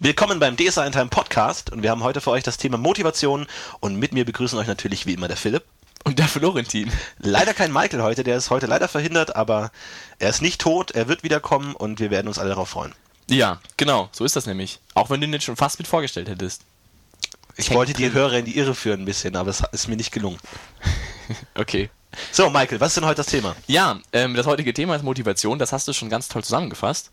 Willkommen beim DSA in Time Podcast und wir haben heute für euch das Thema Motivation und mit mir begrüßen euch natürlich wie immer der Philipp. Und der Florentin. Leider kein Michael heute, der ist heute leider verhindert, aber er ist nicht tot, er wird wiederkommen und wir werden uns alle darauf freuen. Ja, genau, so ist das nämlich. Auch wenn du ihn jetzt schon fast mit vorgestellt hättest. Ich wollte die Hörer in die Irre führen ein bisschen, aber es ist mir nicht gelungen. okay. So, Michael, was ist denn heute das Thema? Ja, ähm, das heutige Thema ist Motivation. Das hast du schon ganz toll zusammengefasst.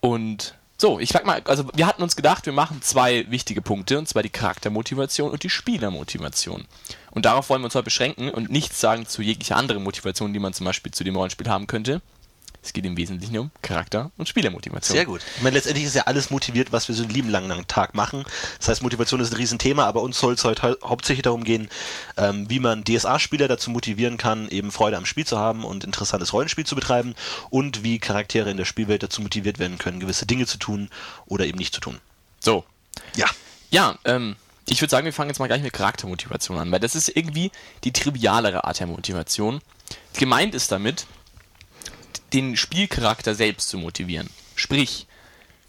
Und so, ich sag mal, also wir hatten uns gedacht, wir machen zwei wichtige Punkte, und zwar die Charaktermotivation und die Spielermotivation. Und darauf wollen wir uns heute beschränken und nichts sagen zu jeglicher anderen Motivation, die man zum Beispiel zu dem Rollenspiel haben könnte. Es geht im Wesentlichen um Charakter- und Spielermotivation. Sehr gut. Ich meine, letztendlich ist ja alles motiviert, was wir so einen lieben langen Tag machen. Das heißt, Motivation ist ein Riesenthema, aber uns soll es heute hauptsächlich darum gehen, ähm, wie man DSA-Spieler dazu motivieren kann, eben Freude am Spiel zu haben und interessantes Rollenspiel zu betreiben und wie Charaktere in der Spielwelt dazu motiviert werden können, gewisse Dinge zu tun oder eben nicht zu tun. So. Ja. Ja, ähm, ich würde sagen, wir fangen jetzt mal gleich mit Charaktermotivation an, weil das ist irgendwie die trivialere Art der Motivation. Gemeint ist damit, den Spielcharakter selbst zu motivieren. Sprich,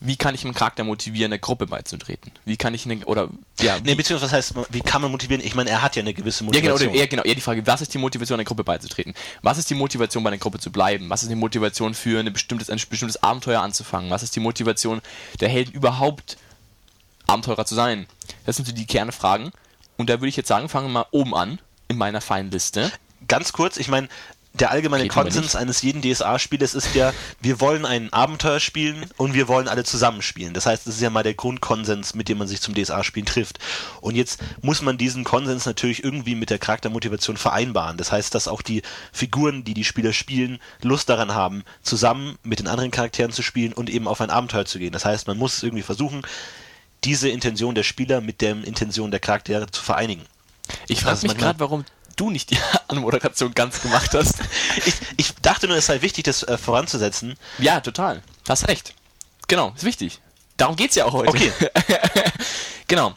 wie kann ich einen Charakter motivieren, der Gruppe beizutreten? Wie kann ich eine, oder, ja. Nee, beziehungsweise was heißt, wie kann man motivieren? Ich meine, er hat ja eine gewisse Motivation. Ja, genau, eher, genau, eher die Frage, was ist die Motivation, einer Gruppe beizutreten? Was ist die Motivation, bei einer Gruppe zu bleiben? Was ist die Motivation für eine bestimmtes, ein bestimmtes Abenteuer anzufangen? Was ist die Motivation der Helden überhaupt, Abenteurer zu sein? Das sind so die Kernfragen. Und da würde ich jetzt sagen, fangen wir mal oben an, in meiner Feinliste. Ganz kurz, ich meine, der allgemeine Geht Konsens eines jeden DSA-Spieles ist ja, wir wollen ein Abenteuer spielen und wir wollen alle zusammen spielen. Das heißt, das ist ja mal der Grundkonsens, mit dem man sich zum DSA-Spielen trifft. Und jetzt muss man diesen Konsens natürlich irgendwie mit der Charaktermotivation vereinbaren. Das heißt, dass auch die Figuren, die die Spieler spielen, Lust daran haben, zusammen mit den anderen Charakteren zu spielen und eben auf ein Abenteuer zu gehen. Das heißt, man muss irgendwie versuchen, diese Intention der Spieler mit der Intention der Charaktere zu vereinigen. Ich frage mich gerade, warum du nicht die Anmoderation ganz gemacht hast. ich, ich dachte nur, es sei wichtig, das äh, voranzusetzen. Ja, total. Hast recht. Genau, ist wichtig. Darum geht es ja auch heute. Okay. genau.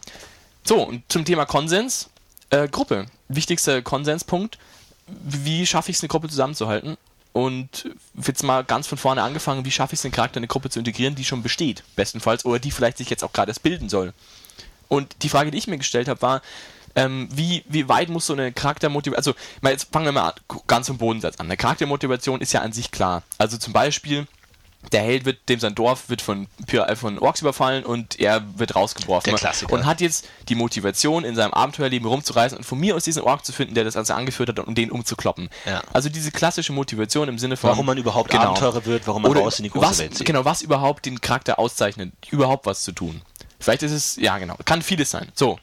So, und zum Thema Konsens. Äh, Gruppe. Wichtigster Konsenspunkt. Wie schaffe ich es, eine Gruppe zusammenzuhalten? Und jetzt mal ganz von vorne angefangen, wie schaffe ich es, einen Charakter in eine Gruppe zu integrieren, die schon besteht, bestenfalls, oder die vielleicht sich jetzt auch gerade erst bilden soll. Und die Frage, die ich mir gestellt habe, war, ähm, wie, wie weit muss so eine Charaktermotivation, also mal jetzt fangen wir mal ganz vom Bodensatz an. Eine Charaktermotivation ist ja an sich klar. Also zum Beispiel, der Held wird, dem sein Dorf wird von, äh, von Orks überfallen und er wird rausgeworfen. Der Klassiker. Und hat jetzt die Motivation, in seinem Abenteuerleben rumzureisen und von mir aus diesen Ork zu finden, der das also angeführt hat, um den umzukloppen. Ja. Also diese klassische Motivation im Sinne von... Warum man überhaupt genau, Abenteurer wird, warum man raus in die große was, Welt zieht. Genau, was überhaupt den Charakter auszeichnet, überhaupt was zu tun. Vielleicht ist es, ja genau, kann vieles sein. So.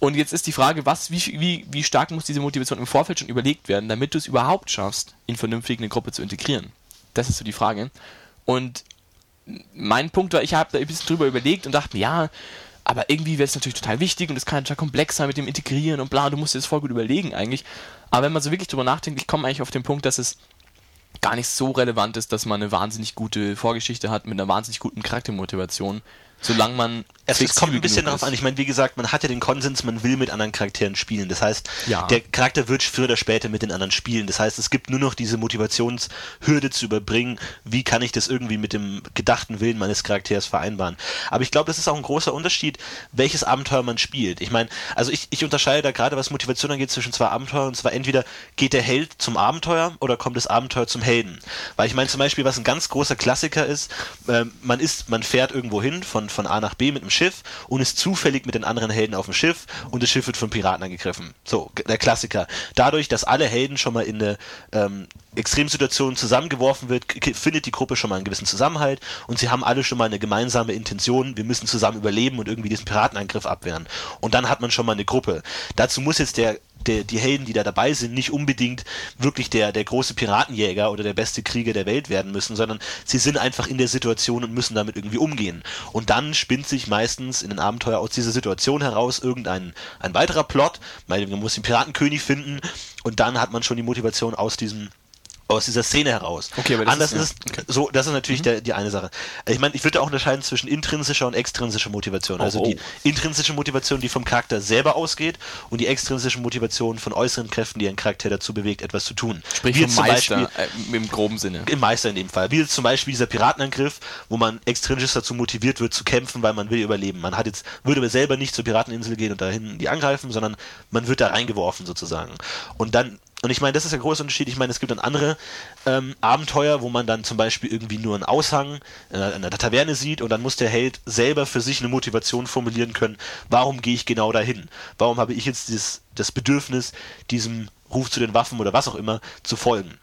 Und jetzt ist die Frage, was, wie, wie, wie stark muss diese Motivation im Vorfeld schon überlegt werden, damit du es überhaupt schaffst, ihn vernünftig in eine Gruppe zu integrieren? Das ist so die Frage. Und mein Punkt war, ich habe da ein bisschen drüber überlegt und dachte ja, aber irgendwie wäre es natürlich total wichtig und es kann total komplex sein mit dem Integrieren und bla, du musst dir das voll gut überlegen eigentlich. Aber wenn man so wirklich drüber nachdenkt, ich komme eigentlich auf den Punkt, dass es gar nicht so relevant ist, dass man eine wahnsinnig gute Vorgeschichte hat mit einer wahnsinnig guten Charaktermotivation solange man. Es, es kommt ein bisschen darauf an. Ich meine, wie gesagt, man hat ja den Konsens, man will mit anderen Charakteren spielen. Das heißt, ja. der Charakter wird früher oder später mit den anderen spielen. Das heißt, es gibt nur noch diese Motivationshürde zu überbringen. Wie kann ich das irgendwie mit dem gedachten Willen meines Charakters vereinbaren? Aber ich glaube, das ist auch ein großer Unterschied, welches Abenteuer man spielt. Ich meine, also ich, ich unterscheide da gerade, was Motivation angeht, zwischen zwei Abenteuern. Und zwar entweder geht der Held zum Abenteuer oder kommt das Abenteuer zum Helden. Weil ich meine zum Beispiel, was ein ganz großer Klassiker ist, äh, man ist, man fährt irgendwo hin von von A nach B mit dem Schiff und ist zufällig mit den anderen Helden auf dem Schiff und das Schiff wird von Piraten angegriffen. So, der Klassiker. Dadurch, dass alle Helden schon mal in eine ähm, Extremsituation zusammengeworfen wird, findet die Gruppe schon mal einen gewissen Zusammenhalt und sie haben alle schon mal eine gemeinsame Intention, wir müssen zusammen überleben und irgendwie diesen Piratenangriff abwehren. Und dann hat man schon mal eine Gruppe. Dazu muss jetzt der der, die Helden, die da dabei sind, nicht unbedingt wirklich der, der große Piratenjäger oder der beste Krieger der Welt werden müssen, sondern sie sind einfach in der Situation und müssen damit irgendwie umgehen. Und dann spinnt sich meistens in den Abenteuer aus dieser Situation heraus irgendein ein weiterer Plot, weil man muss den Piratenkönig finden und dann hat man schon die Motivation aus diesem aus dieser Szene heraus. Okay, aber das Anders ist, ist, ja, okay. so, das ist natürlich der, die eine Sache. Ich meine, ich würde auch unterscheiden zwischen intrinsischer und extrinsischer Motivation. Also Oh, die oh. intrinsische Motivation, die vom Charakter selber ausgeht, und die extrinsische Motivation von äußeren Kräften, die einen Charakter dazu bewegt, etwas zu tun. Sprich Wie zum Meister Beispiel, äh, im groben Sinne. im Meister in dem Fall. Wie zum Beispiel dieser Piratenangriff, wo man extrinsisch dazu motiviert wird zu kämpfen, weil man will überleben. Man hat jetzt, würde aber selber nicht zur Pirateninsel gehen und dahin die angreifen, sondern man wird da reingeworfen sozusagen. Und dann, und ich meine, das ist der große Unterschied. Ich meine, es gibt dann andere ähm, Abenteuer, wo man dann zum Beispiel irgendwie nur einen Aushang in einer, in einer Taverne sieht und dann muss der Held selber für sich eine Motivation formulieren können, warum gehe ich genau dahin? Warum habe ich jetzt dieses, das Bedürfnis, diesem Ruf zu den Waffen oder was auch immer zu folgen?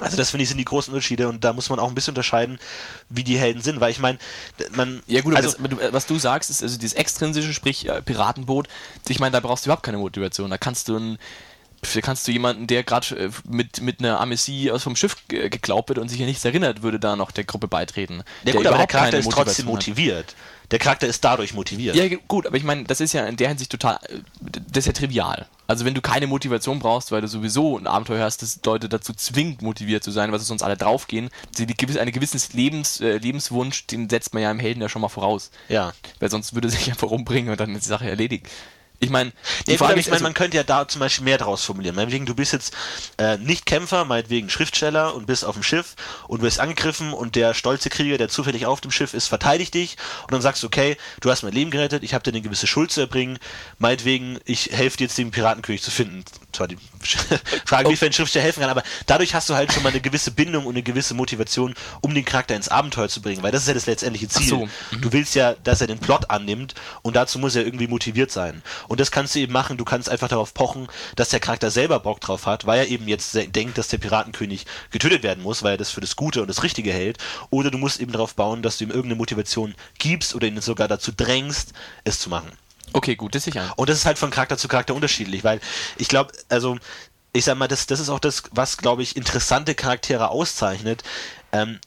Also das finde ich sind die großen Unterschiede und da muss man auch ein bisschen unterscheiden, wie die Helden sind, weil ich meine, man Ja gut, also das, du- was du sagst, ist also dieses extrinsische, sprich äh, Piratenboot. Ich meine, da brauchst du überhaupt keine Motivation. Da kannst du ein, da kannst du jemanden, der gerade äh, mit, mit einer Amnesie aus vom Schiff ge- geklaut wird und sich an nichts erinnert, würde da noch der Gruppe beitreten. ja, gut, aber der Charakter ist trotzdem hat. motiviert. Der Charakter ist dadurch motiviert. Ja, gut, aber ich meine, das ist ja in der Hinsicht total, äh, das ist ja trivial. Also wenn du keine Motivation brauchst, weil du sowieso ein Abenteuer hast, das Leute dazu zwingt, motiviert zu sein, weil sie sonst alle draufgehen, einen gewissen Lebens, äh, Lebenswunsch, den setzt man ja im Helden ja schon mal voraus. Ja. Weil sonst würde er sich einfach umbringen und dann ist die Sache erledigt. Ich meine, Ja, ich meine, also, man könnte ja da zum Beispiel mehr draus formulieren. Meinetwegen, du bist jetzt äh, nicht Kämpfer, meinetwegen Schriftsteller und bist auf dem Schiff und wirst angegriffen und der stolze Krieger, der zufällig auf dem Schiff ist, verteidigt dich und dann sagst du, okay, du hast mein Leben gerettet, ich habe dir eine gewisse Schuld zu erbringen, meinetwegen, ich helfe dir jetzt, den Piratenkönig zu finden. Zwar die Frage, wie ein Schriftsteller helfen kann, aber dadurch hast du halt schon mal eine gewisse Bindung und eine gewisse Motivation, um den Charakter ins Abenteuer zu bringen, weil das ist ja das letztendliche Ziel. so, Du willst ja, dass er den Plot annimmt und dazu muss er irgendwie motiviert sein. Und das kannst du eben machen, du kannst einfach darauf pochen, dass der Charakter selber Bock drauf hat, weil er eben jetzt denkt, dass der Piratenkönig getötet werden muss, weil er das für das Gute und das Richtige hält. Oder du musst eben darauf bauen, dass du ihm irgendeine Motivation gibst oder ihn sogar dazu drängst, es zu machen. Okay, gut, das sicher. Und das ist halt von Charakter zu Charakter unterschiedlich, weil ich glaube, also ich sag mal, das, das ist auch das, was, glaube ich, interessante Charaktere auszeichnet. Ähm,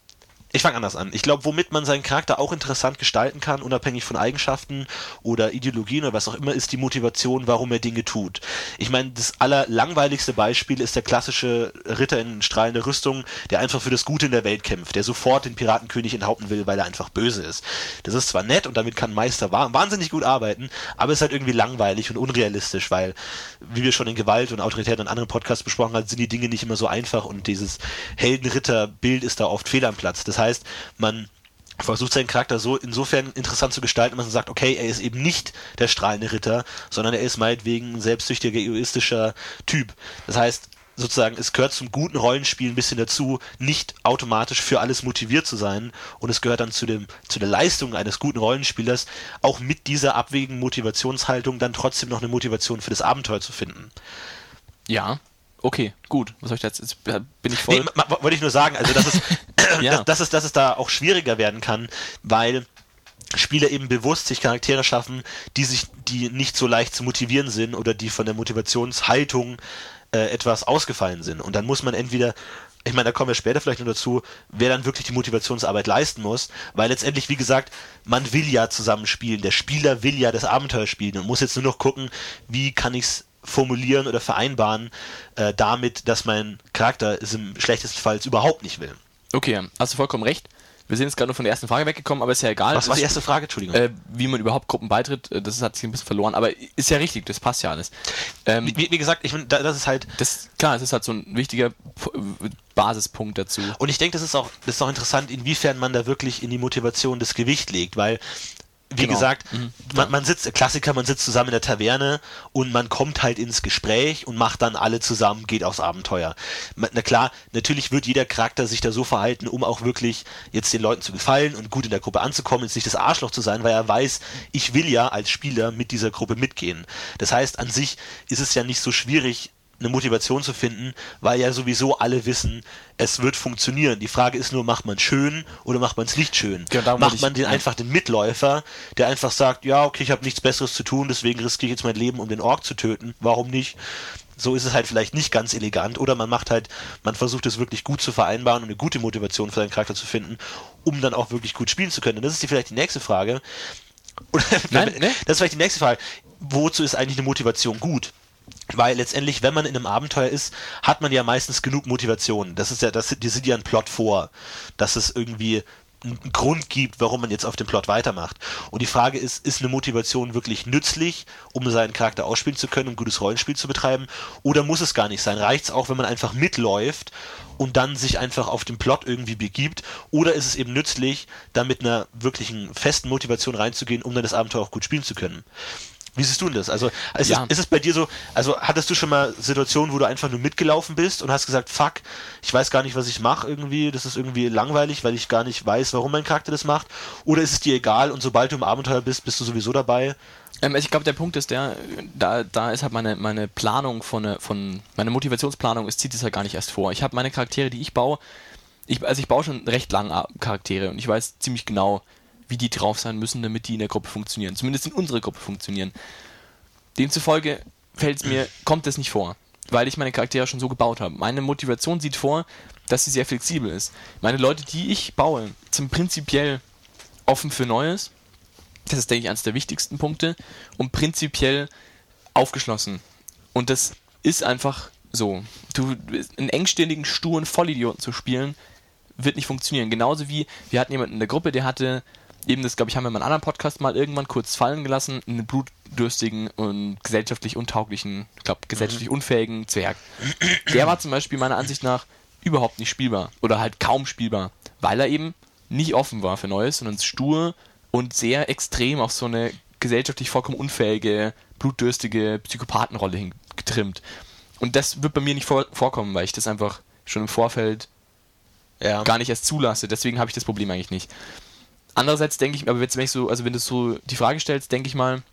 ich fange anders an. Ich glaube, womit man seinen Charakter auch interessant gestalten kann, unabhängig von Eigenschaften oder Ideologien oder was auch immer, ist die Motivation, warum er Dinge tut. Ich meine, das allerlangweiligste Beispiel ist der klassische Ritter in strahlender Rüstung, der einfach für das Gute in der Welt kämpft, der sofort den Piratenkönig enthaupten will, weil er einfach böse ist. Das ist zwar nett und damit kann Meister wa- wahnsinnig gut arbeiten, aber es ist halt irgendwie langweilig und unrealistisch, weil, wie wir schon in Gewalt und Autorität und anderen Podcasts besprochen haben, sind die Dinge nicht immer so einfach und dieses Heldenritter-Bild ist da oft fehl am Platz. Das heißt, man versucht seinen Charakter so insofern interessant zu gestalten, dass man sagt, okay, er ist eben nicht der strahlende Ritter, sondern er ist meinetwegen ein selbstsüchtiger, egoistischer Typ. Das heißt, sozusagen, es gehört zum guten Rollenspiel ein bisschen dazu, nicht automatisch für alles motiviert zu sein. Und es gehört dann zu, dem, zu der Leistung eines guten Rollenspielers, auch mit dieser abwägigen Motivationshaltung dann trotzdem noch eine Motivation für das Abenteuer zu finden. Ja, okay, gut. Was soll ich da jetzt? Jetzt bin ich voll. Nee, wollte ich nur sagen, also dass es, Ja. dass, dass, es, dass es da auch schwieriger werden kann, weil Spieler eben bewusst sich Charaktere schaffen, die sich, die nicht so leicht zu motivieren sind oder die von der Motivationshaltung äh, etwas ausgefallen sind. Und dann muss man entweder ich meine, da kommen wir später vielleicht noch dazu, wer dann wirklich die Motivationsarbeit leisten muss, weil letztendlich, wie gesagt, man will ja zusammen spielen. Der Spieler will ja das Abenteuer spielen und muss jetzt nur noch gucken, wie kann ich es formulieren oder vereinbaren, äh, damit, dass mein Charakter es im schlechtesten Fall überhaupt nicht will. Okay, hast du vollkommen recht. Wir sind jetzt gerade nur von der ersten Frage weggekommen, aber ist ja egal. Was war die erste Frage? Entschuldigung. Äh, wie man überhaupt Gruppen beitritt, äh, das hat sich ein bisschen verloren, aber ist ja richtig, das passt ja alles. Ähm, wie, wie gesagt, ich da- das ist halt das, klar, es ist halt so ein wichtiger P- Basispunkt dazu. Und ich denke, das ist auch, das ist auch interessant, inwiefern man da wirklich in die Motivation das Gewicht legt, weil, wie Genau. gesagt, Mhm. man, man sitzt, Klassiker, man sitzt zusammen in der Taverne und man kommt halt ins Gespräch und macht dann alle zusammen, geht aufs Abenteuer. Na klar, natürlich wird jeder Charakter sich da so verhalten, um auch wirklich jetzt den Leuten zu gefallen und gut in der Gruppe anzukommen, jetzt nicht das Arschloch zu sein, weil er weiß, ich will ja als Spieler mit dieser Gruppe mitgehen. Das heißt, an sich ist es ja nicht so schwierig, eine Motivation zu finden, weil ja sowieso alle wissen, es wird funktionieren. Die Frage ist nur, macht man schön oder macht man es nicht schön? Genau, macht ich- man den ja. einfach den Mitläufer, der einfach sagt, ja, okay, ich habe nichts Besseres zu tun, deswegen riskiere ich jetzt mein Leben, um den Ork zu töten. Warum nicht? So ist es halt vielleicht nicht ganz elegant. Oder man macht halt, man versucht es wirklich gut zu vereinbaren und eine gute Motivation für seinen Charakter zu finden, um dann auch wirklich gut spielen zu können. Und das ist die, vielleicht die nächste Frage. Oder, Nein, ne? Das ist vielleicht die nächste Frage. Wozu ist eigentlich eine Motivation gut? Weil letztendlich, wenn man in einem Abenteuer ist, hat man ja meistens genug Motivation. Das ist ja, das, die sind ja ein Plot vor, dass es irgendwie einen Grund gibt, warum man jetzt auf dem Plot weitermacht. Und die Frage ist, ist eine Motivation wirklich nützlich, um seinen Charakter ausspielen zu können, um gutes Rollenspiel zu betreiben? Oder muss es gar nicht sein? Reicht es auch, wenn man einfach mitläuft und dann sich einfach auf den Plot irgendwie begibt? Oder ist es eben nützlich, da mit einer wirklichen festen Motivation reinzugehen, um dann das Abenteuer auch gut spielen zu können? Wie siehst du denn das? Also ist, ja. es, ist es bei dir so, also hattest du schon mal Situationen, wo du einfach nur mitgelaufen bist und hast gesagt, fuck, ich weiß gar nicht, was ich mache irgendwie, das ist irgendwie langweilig, weil ich gar nicht weiß, warum mein Charakter das macht? Oder ist es dir egal und sobald du im Abenteuer bist, bist du sowieso dabei? Ähm, also ich glaube, der Punkt ist der, da, da ist halt meine, meine Planung von, von, meine Motivationsplanung, es zieht es halt gar nicht erst vor. Ich habe meine Charaktere, die ich baue, ich, also ich baue schon recht lange Charaktere und ich weiß ziemlich genau, wie die drauf sein müssen, damit die in der Gruppe funktionieren. Zumindest in unserer Gruppe funktionieren. Demzufolge fällt es mir, kommt es nicht vor, weil ich meine Charaktere schon so gebaut habe. Meine Motivation sieht vor, dass sie sehr flexibel ist. Meine Leute, die ich baue, sind prinzipiell offen für Neues. Das ist, denke ich, eines der wichtigsten Punkte. Und prinzipiell aufgeschlossen. Und das ist einfach so. Du, einen engstirnigen, sturen Vollidioten zu spielen, wird nicht funktionieren. Genauso wie wir hatten jemanden in der Gruppe, der hatte eben das, glaube ich, haben wir in einem anderen Podcast mal irgendwann kurz fallen gelassen, einen blutdürstigen und gesellschaftlich untauglichen, ich glaube, gesellschaftlich mhm. unfähigen Zwerg. Der war zum Beispiel meiner Ansicht nach überhaupt nicht spielbar oder halt kaum spielbar, weil er eben nicht offen war für Neues, sondern stur und sehr extrem auf so eine gesellschaftlich vollkommen unfähige, blutdürstige Psychopathenrolle hingetrimmt. Und das wird bei mir nicht vor vorkommen, weil ich das einfach schon im Vorfeld ja. gar nicht erst zulasse. Deswegen habe ich das Problem eigentlich nicht. Andererseits denke ich, aber wenn ich so, also wenn du so die Frage stellst, denke ich mal,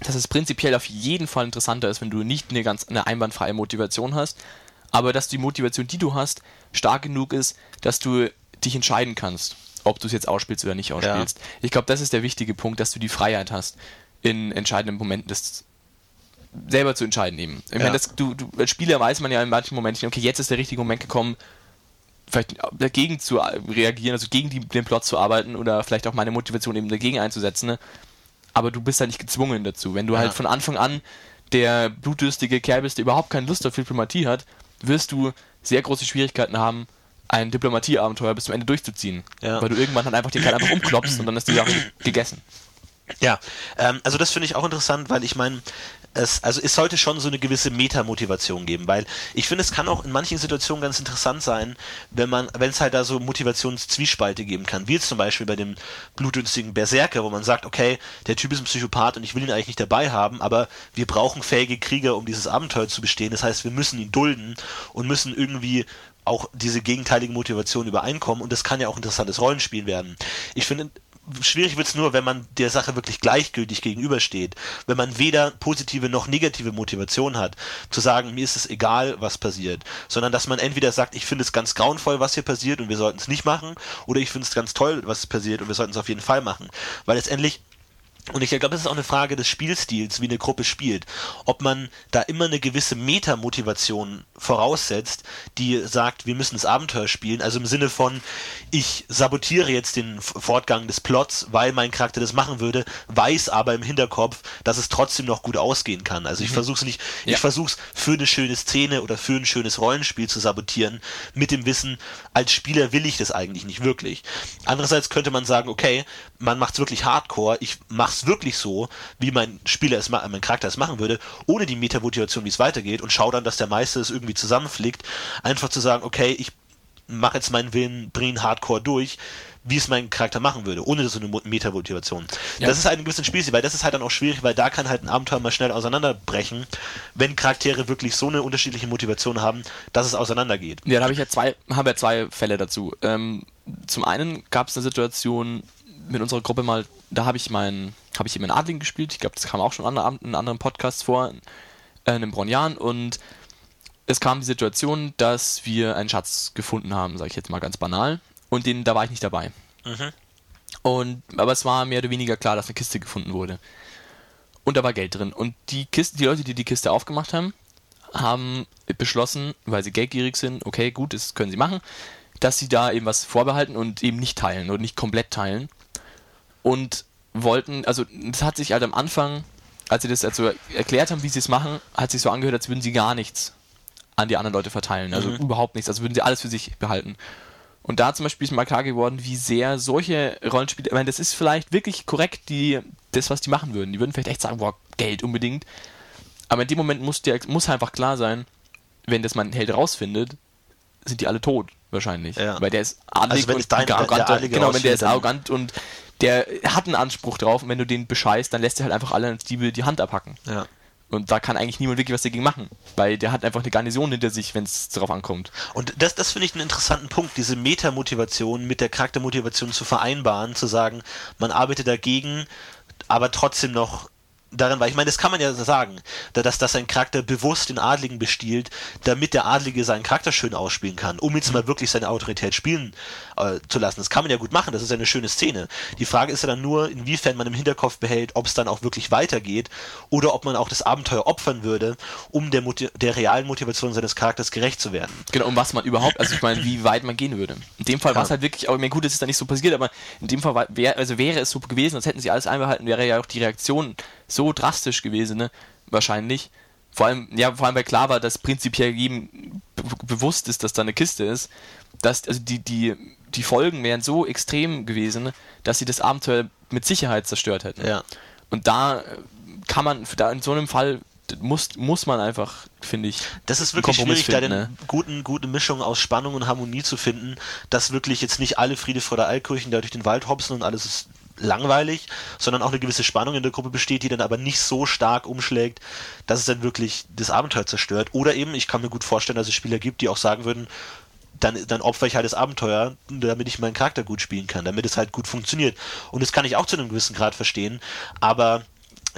dass es prinzipiell auf jeden Fall interessanter ist, wenn du nicht eine ganz eine einwandfreie Motivation hast, aber dass die Motivation, die du hast, stark genug ist, dass du dich entscheiden kannst, ob du es jetzt ausspielst oder nicht ausspielst. Ja. Ich glaube, das ist der wichtige Punkt, dass du die Freiheit hast, in entscheidenden Momenten das selber zu entscheiden eben. Ich ja. meine, das, du, du, als Spieler weiß man ja in manchen Momenten, okay, jetzt ist der richtige Moment gekommen, vielleicht dagegen zu reagieren, also gegen die, den Plot zu arbeiten oder vielleicht auch meine Motivation eben dagegen einzusetzen. Ne? Aber du bist halt nicht gezwungen dazu. Wenn du halt ja. halt von Anfang an der blutdürstige Kerl bist, der überhaupt keine Lust auf Diplomatie hat, wirst du sehr große Schwierigkeiten haben, ein Diplomatieabenteuer bis zum Ende durchzuziehen. Ja. Weil du irgendwann dann einfach den Kerl einfach umklopfst und dann ist die Sache gegessen. Ja, ähm, also das finde ich auch interessant, weil ich meine, es, also es sollte schon so eine gewisse Metamotivation geben, weil ich finde, es kann auch in manchen Situationen ganz interessant sein, wenn man, wenn es halt da so Motivationszwiespalte geben kann, wie zum Beispiel bei dem blutdünstigen Berserker, wo man sagt, okay, der Typ ist ein Psychopath und ich will ihn eigentlich nicht dabei haben, aber wir brauchen fähige Krieger, um dieses Abenteuer zu bestehen. Das heißt, wir müssen ihn dulden und müssen irgendwie auch diese gegenteilige Motivation übereinkommen und das kann ja auch interessantes Rollenspiel werden. Ich finde, schwierig wird es nur, wenn man der Sache wirklich gleichgültig gegenübersteht. Wenn man weder positive noch negative Motivation hat, zu sagen, mir ist es egal, was passiert, sondern dass man entweder sagt, ich finde es ganz grauenvoll, was hier passiert und wir sollten es nicht machen, oder ich finde es ganz toll, was passiert und wir sollten es auf jeden Fall machen. Weil letztendlich und ich glaube, das ist auch eine Frage des Spielstils, wie eine Gruppe spielt. Ob man da immer eine gewisse Metamotivation voraussetzt, die sagt, wir müssen das Abenteuer spielen. Also im Sinne von, ich sabotiere jetzt den Fortgang des Plots, weil mein Charakter das machen würde, weiß aber im Hinterkopf, dass es trotzdem noch gut ausgehen kann. Also ich mhm. versuche es nicht, ja. ich versuche es für eine schöne Szene oder für ein schönes Rollenspiel zu sabotieren, mit dem Wissen, als Spieler will ich das eigentlich nicht wirklich. Andererseits könnte man sagen, okay, man macht es wirklich hardcore, ich mache mach's wirklich so, wie mein Spieler es mein Charakter es machen würde, ohne die Metamotivation, wie es weitergeht und schau dann, dass der Meister es irgendwie zusammenflickt, einfach zu sagen, okay, ich mache jetzt meinen Willen, bring ihn Hardcore durch, wie es mein Charakter machen würde, ohne so eine Metamotivation. Ja. Das ist halt ein bisschen Spielstil, weil das ist halt dann auch schwierig, weil da kann halt ein Abenteuer mal schnell auseinanderbrechen, wenn Charaktere wirklich so eine unterschiedliche Motivation haben, dass es auseinandergeht. Ja, da habe ich ja zwei, habe ja zwei Fälle dazu. Ähm, zum einen gab es eine Situation mit unserer Gruppe mal, da habe ich meinen habe ich eben in Adling gespielt. Ich glaube, das kam auch schon in anderen Podcasts vor, äh, in Bronjan. Und es kam die Situation, dass wir einen Schatz gefunden haben, sage ich jetzt mal ganz banal. Und den, da war ich nicht dabei. Mhm. Und, aber es war mehr oder weniger klar, dass eine Kiste gefunden wurde. Und da war Geld drin. Und die Kiste, die Leute, die die Kiste aufgemacht haben, haben beschlossen, weil sie geldgierig sind, okay, gut, das können sie machen, dass sie da eben was vorbehalten und eben nicht teilen oder nicht komplett teilen. Und wollten, also das hat sich halt am Anfang, als sie das also erklärt haben, wie sie es machen, hat sich so angehört, als würden sie gar nichts an die anderen Leute verteilen. Also mhm. überhaupt nichts. Also würden sie alles für sich behalten. Und da zum Beispiel ist mal klar geworden, wie sehr solche Rollenspiele, ich meine, das ist vielleicht wirklich korrekt, die, das, was die machen würden. Die würden vielleicht echt sagen, boah, Geld unbedingt. Aber in dem Moment muss, der, muss einfach klar sein, wenn das mein Held rausfindet, sind die alle tot, wahrscheinlich. Ja. Weil der ist adlig also und arrogant. Der, der genau, wenn der ist arrogant und der hat einen Anspruch drauf und wenn du den bescheißt, dann lässt er halt einfach alle Diebe die Hand abhacken. Ja. Und da kann eigentlich niemand wirklich was dagegen machen, weil der hat einfach eine Garnison hinter sich, wenn es darauf ankommt. Und das, das finde ich einen interessanten Punkt, diese Metamotivation mit der Charaktermotivation zu vereinbaren, zu sagen, man arbeitet dagegen, aber trotzdem noch darin war. Ich meine, das kann man ja sagen, dass, dass ein Charakter bewusst den Adligen bestiehlt, damit der Adlige seinen Charakter schön ausspielen kann, um jetzt mal wirklich seine Autorität spielen äh, zu lassen. Das kann man ja gut machen, das ist ja eine schöne Szene. Die Frage ist ja dann nur, inwiefern man im Hinterkopf behält, ob es dann auch wirklich weitergeht oder ob man auch das Abenteuer opfern würde, um der, der realen Motivation seines Charakters gerecht zu werden. Genau, um was man überhaupt, also ich meine, wie weit man gehen würde. In dem Fall war es halt wirklich, aber meine, gut, es ist da nicht so passiert, aber in dem Fall wär, also wäre es so gewesen, als hätten sie alles einbehalten, wäre ja auch die Reaktion so drastisch gewesen, ne? Wahrscheinlich. Vor allem, ja, vor allem, weil klar war, dass prinzipiell jedem bewusst ist, dass da eine Kiste ist, dass, also die, die, die Folgen wären so extrem gewesen, dass sie das Abenteuer mit Sicherheit zerstört hätten. Ja. Und da kann man, da in so einem Fall muss, muss man einfach, finde ich. Das ist wirklich schwierig, finden, da eine ne? guten, gute Mischung aus Spannung und Harmonie zu finden, dass wirklich jetzt nicht alle Friede vor der Eilkirchen da durch den Wald hopsen und alles ist langweilig, sondern auch eine gewisse Spannung in der Gruppe besteht, die dann aber nicht so stark umschlägt, dass es dann wirklich das Abenteuer zerstört. Oder eben, ich kann mir gut vorstellen, dass es Spieler gibt, die auch sagen würden, dann, dann opfer ich halt das Abenteuer, damit ich meinen Charakter gut spielen kann, damit es halt gut funktioniert. Und das kann ich auch zu einem gewissen Grad verstehen, aber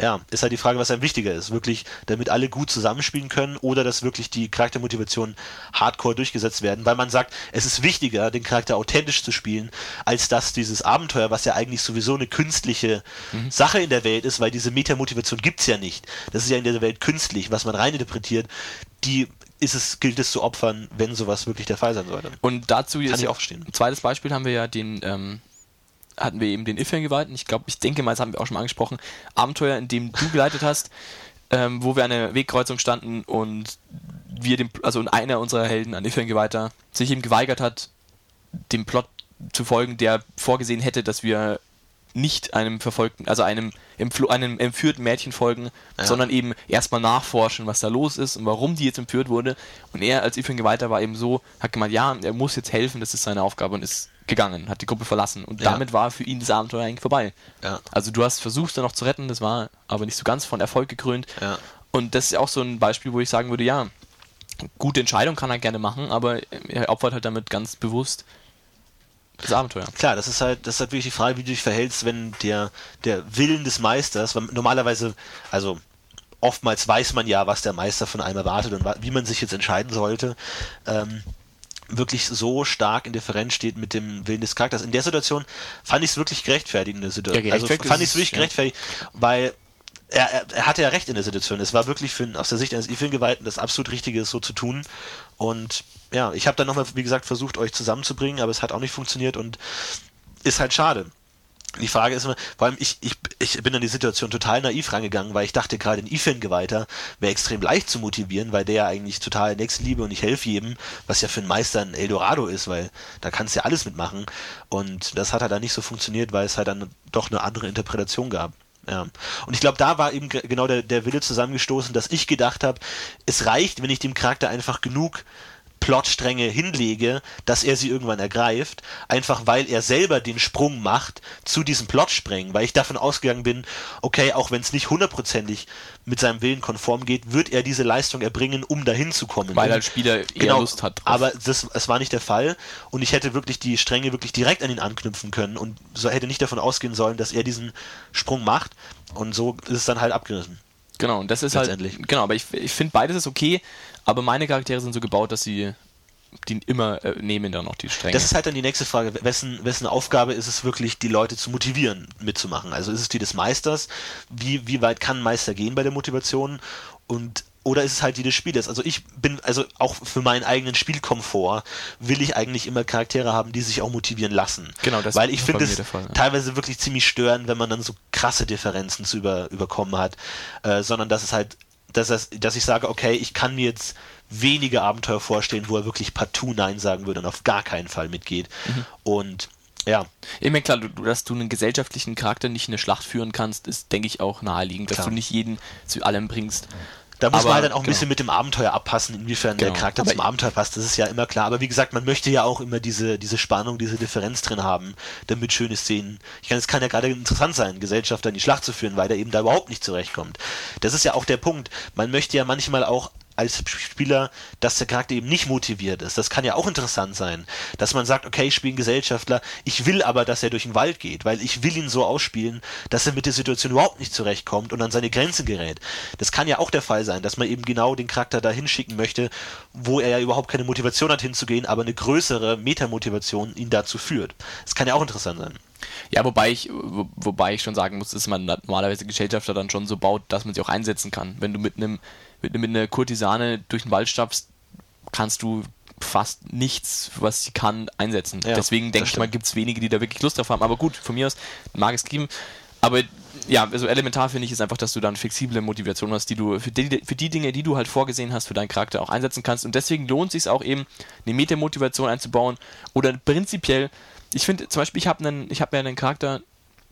ja, ist halt die Frage, was einem wichtiger ist. Wirklich, damit alle gut zusammenspielen können oder dass wirklich die Charaktermotivationen hardcore durchgesetzt werden, weil man sagt, es ist wichtiger, den Charakter authentisch zu spielen, als dass dieses Abenteuer, was ja eigentlich sowieso eine künstliche mhm. Sache in der Welt ist, weil diese Metamotivation gibt's ja nicht. Das ist ja in der Welt künstlich, was man reininterpretiert, die ist es, gilt es zu opfern, wenn sowas wirklich der Fall sein sollte. Und dazu Kann ist ich auch. Ein zweites Beispiel haben wir ja den ähm, hatten wir eben den Ifan geweihten. Ich glaube, ich denke mal, das haben wir auch schon mal angesprochen. Abenteuer, in dem du geleitet hast, ähm, wo wir an der Wegkreuzung standen und wir dem, also einer unserer Helden, ein Ifan geweihter, sich eben geweigert hat, dem Plot zu folgen, der vorgesehen hätte, dass wir nicht einem verfolgten, also einem, einem entführten Mädchen folgen, ja. sondern eben erstmal nachforschen, was da los ist und warum die jetzt entführt wurde. Und er als Ifan Geweihter war eben so, hat gemeint, ja, er muss jetzt helfen, das ist seine Aufgabe und ist gegangen, hat die Gruppe verlassen und ja. damit war für ihn das Abenteuer eigentlich vorbei. Ja. Also du hast versucht, da noch zu retten, das war aber nicht so ganz von Erfolg gekrönt. Ja. Und das ist auch so ein Beispiel, wo ich sagen würde, ja, gute Entscheidung kann er gerne machen, aber er opfert halt damit ganz bewusst das Abenteuer. Klar, das ist halt, das ist halt wirklich die Frage, wie du dich verhältst, wenn der, der Willen des Meisters, weil normalerweise, also oftmals weiß man ja, was der Meister von einem erwartet und wie man sich jetzt entscheiden sollte. Ähm, wirklich so stark in Differenz steht mit dem Willen des Charakters. In der Situation fand ich es wirklich gerechtfertigt in der Situation. Ja, also fand ich es wirklich gerechtfertigt, weil er, er, er, hatte ja recht in der Situation. Es war wirklich für, aus der Sicht eines Ifin-Geweihten das absolut Richtige, so zu tun. Und ja, ich habe dann nochmal, wie gesagt, versucht, euch zusammenzubringen, aber es hat auch nicht funktioniert und ist halt schade die Frage ist immer, vor allem ich, ich, ich bin an die Situation total naiv rangegangen, weil ich dachte, gerade ein Ifan-Geweihter wäre extrem leicht zu motivieren, weil der ja eigentlich total Nächstenliebe und ich helfe jedem, was ja für einen Meister ein Eldorado ist, weil da kannst du ja alles mitmachen. Und das hat halt dann nicht so funktioniert, weil es halt dann doch eine andere Interpretation gab. Ja. Und ich glaube, da war eben genau der, der Wille zusammengestoßen, dass ich gedacht habe, es reicht, wenn ich dem Charakter einfach genug Plotstränge hinlege, dass er sie irgendwann ergreift, einfach weil er selber den Sprung macht zu diesem Plotsprengen, weil ich davon ausgegangen bin, okay, auch wenn es nicht hundertprozentig mit seinem Willen konform geht, wird er diese Leistung erbringen, um dahin zu kommen. Weil er als Spieler eher genau, Lust hat. Drauf. Aber das, es war nicht der Fall und ich hätte wirklich die Stränge wirklich direkt an ihn anknüpfen können und so hätte nicht davon ausgehen sollen, dass er diesen Sprung macht und so ist es dann halt abgerissen. Genau, und das ist halt. Genau, aber ich, ich finde beides ist okay, aber meine Charaktere sind so gebaut, dass sie die immer äh, nehmen dann noch die Stränge. Das ist halt dann die nächste Frage. Wessen, wessen Aufgabe ist es wirklich, die Leute zu motivieren, mitzumachen? Also ist es die des Meisters? Wie, wie weit kann ein Meister gehen bei der Motivation? Und oder ist es halt jedes Spiel ist. Also ich bin, also auch für meinen eigenen Spielkomfort will ich eigentlich immer Charaktere haben, die sich auch motivieren lassen. Genau, das Weil ich finde es Fall, ja. teilweise wirklich ziemlich störend, wenn man dann so krasse Differenzen zu über, überkommen hat, äh, sondern dass es halt, dass, es, dass ich sage, okay, ich kann mir jetzt wenige Abenteuer vorstellen, wo er wirklich partout Nein sagen würde und auf gar keinen Fall mitgeht. Mhm. Und ja. Ich meine, klar, du, dass du einen gesellschaftlichen Charakter nicht in eine Schlacht führen kannst, ist, denke ich, auch naheliegend, dass klar. du nicht jeden zu allem bringst. Da muss aber, man halt dann auch ein genau. bisschen mit dem Abenteuer abpassen, inwiefern genau. der Charakter aber zum Abenteuer passt. Das ist ja immer klar. Aber wie gesagt, man möchte ja auch immer diese, diese Spannung, diese Differenz drin haben, damit schöne Szenen. Ich kann, es kann ja gerade interessant sein, Gesellschafter in die Schlacht zu führen, weil der eben da überhaupt nicht zurechtkommt. Das ist ja auch der Punkt. Man möchte ja manchmal auch als Spieler, dass der Charakter eben nicht motiviert ist. Das kann ja auch interessant sein, dass man sagt, okay, ich spiele einen Gesellschafter, ich will aber, dass er durch den Wald geht, weil ich will ihn so ausspielen, dass er mit der Situation überhaupt nicht zurechtkommt und an seine Grenzen gerät. Das kann ja auch der Fall sein, dass man eben genau den Charakter da hinschicken möchte, wo er ja überhaupt keine Motivation hat hinzugehen, aber eine größere Metamotivation ihn dazu führt. Das kann ja auch interessant sein. Ja, wobei ich, wo, wobei ich schon sagen muss, dass man normalerweise Gesellschafter dann schon so baut, dass man sie auch einsetzen kann. Wenn du mit einem mit, mit einer Kurtisane durch den Wald stapfst, kannst du fast nichts, was sie kann, einsetzen. Ja, Deswegen denke ich mal, gibt es wenige, die da wirklich Lust drauf haben. Aber gut, von mir aus mag es geben. Aber ja, also elementar finde ich ist einfach, dass du dann flexible Motivation hast, die du für die, für die Dinge, die du halt vorgesehen hast, für deinen Charakter auch einsetzen kannst. Und deswegen lohnt es sich auch eben, eine Meta-Motivation einzubauen. Oder prinzipiell, ich finde zum Beispiel, ich habe einen, ich habe einen Charakter,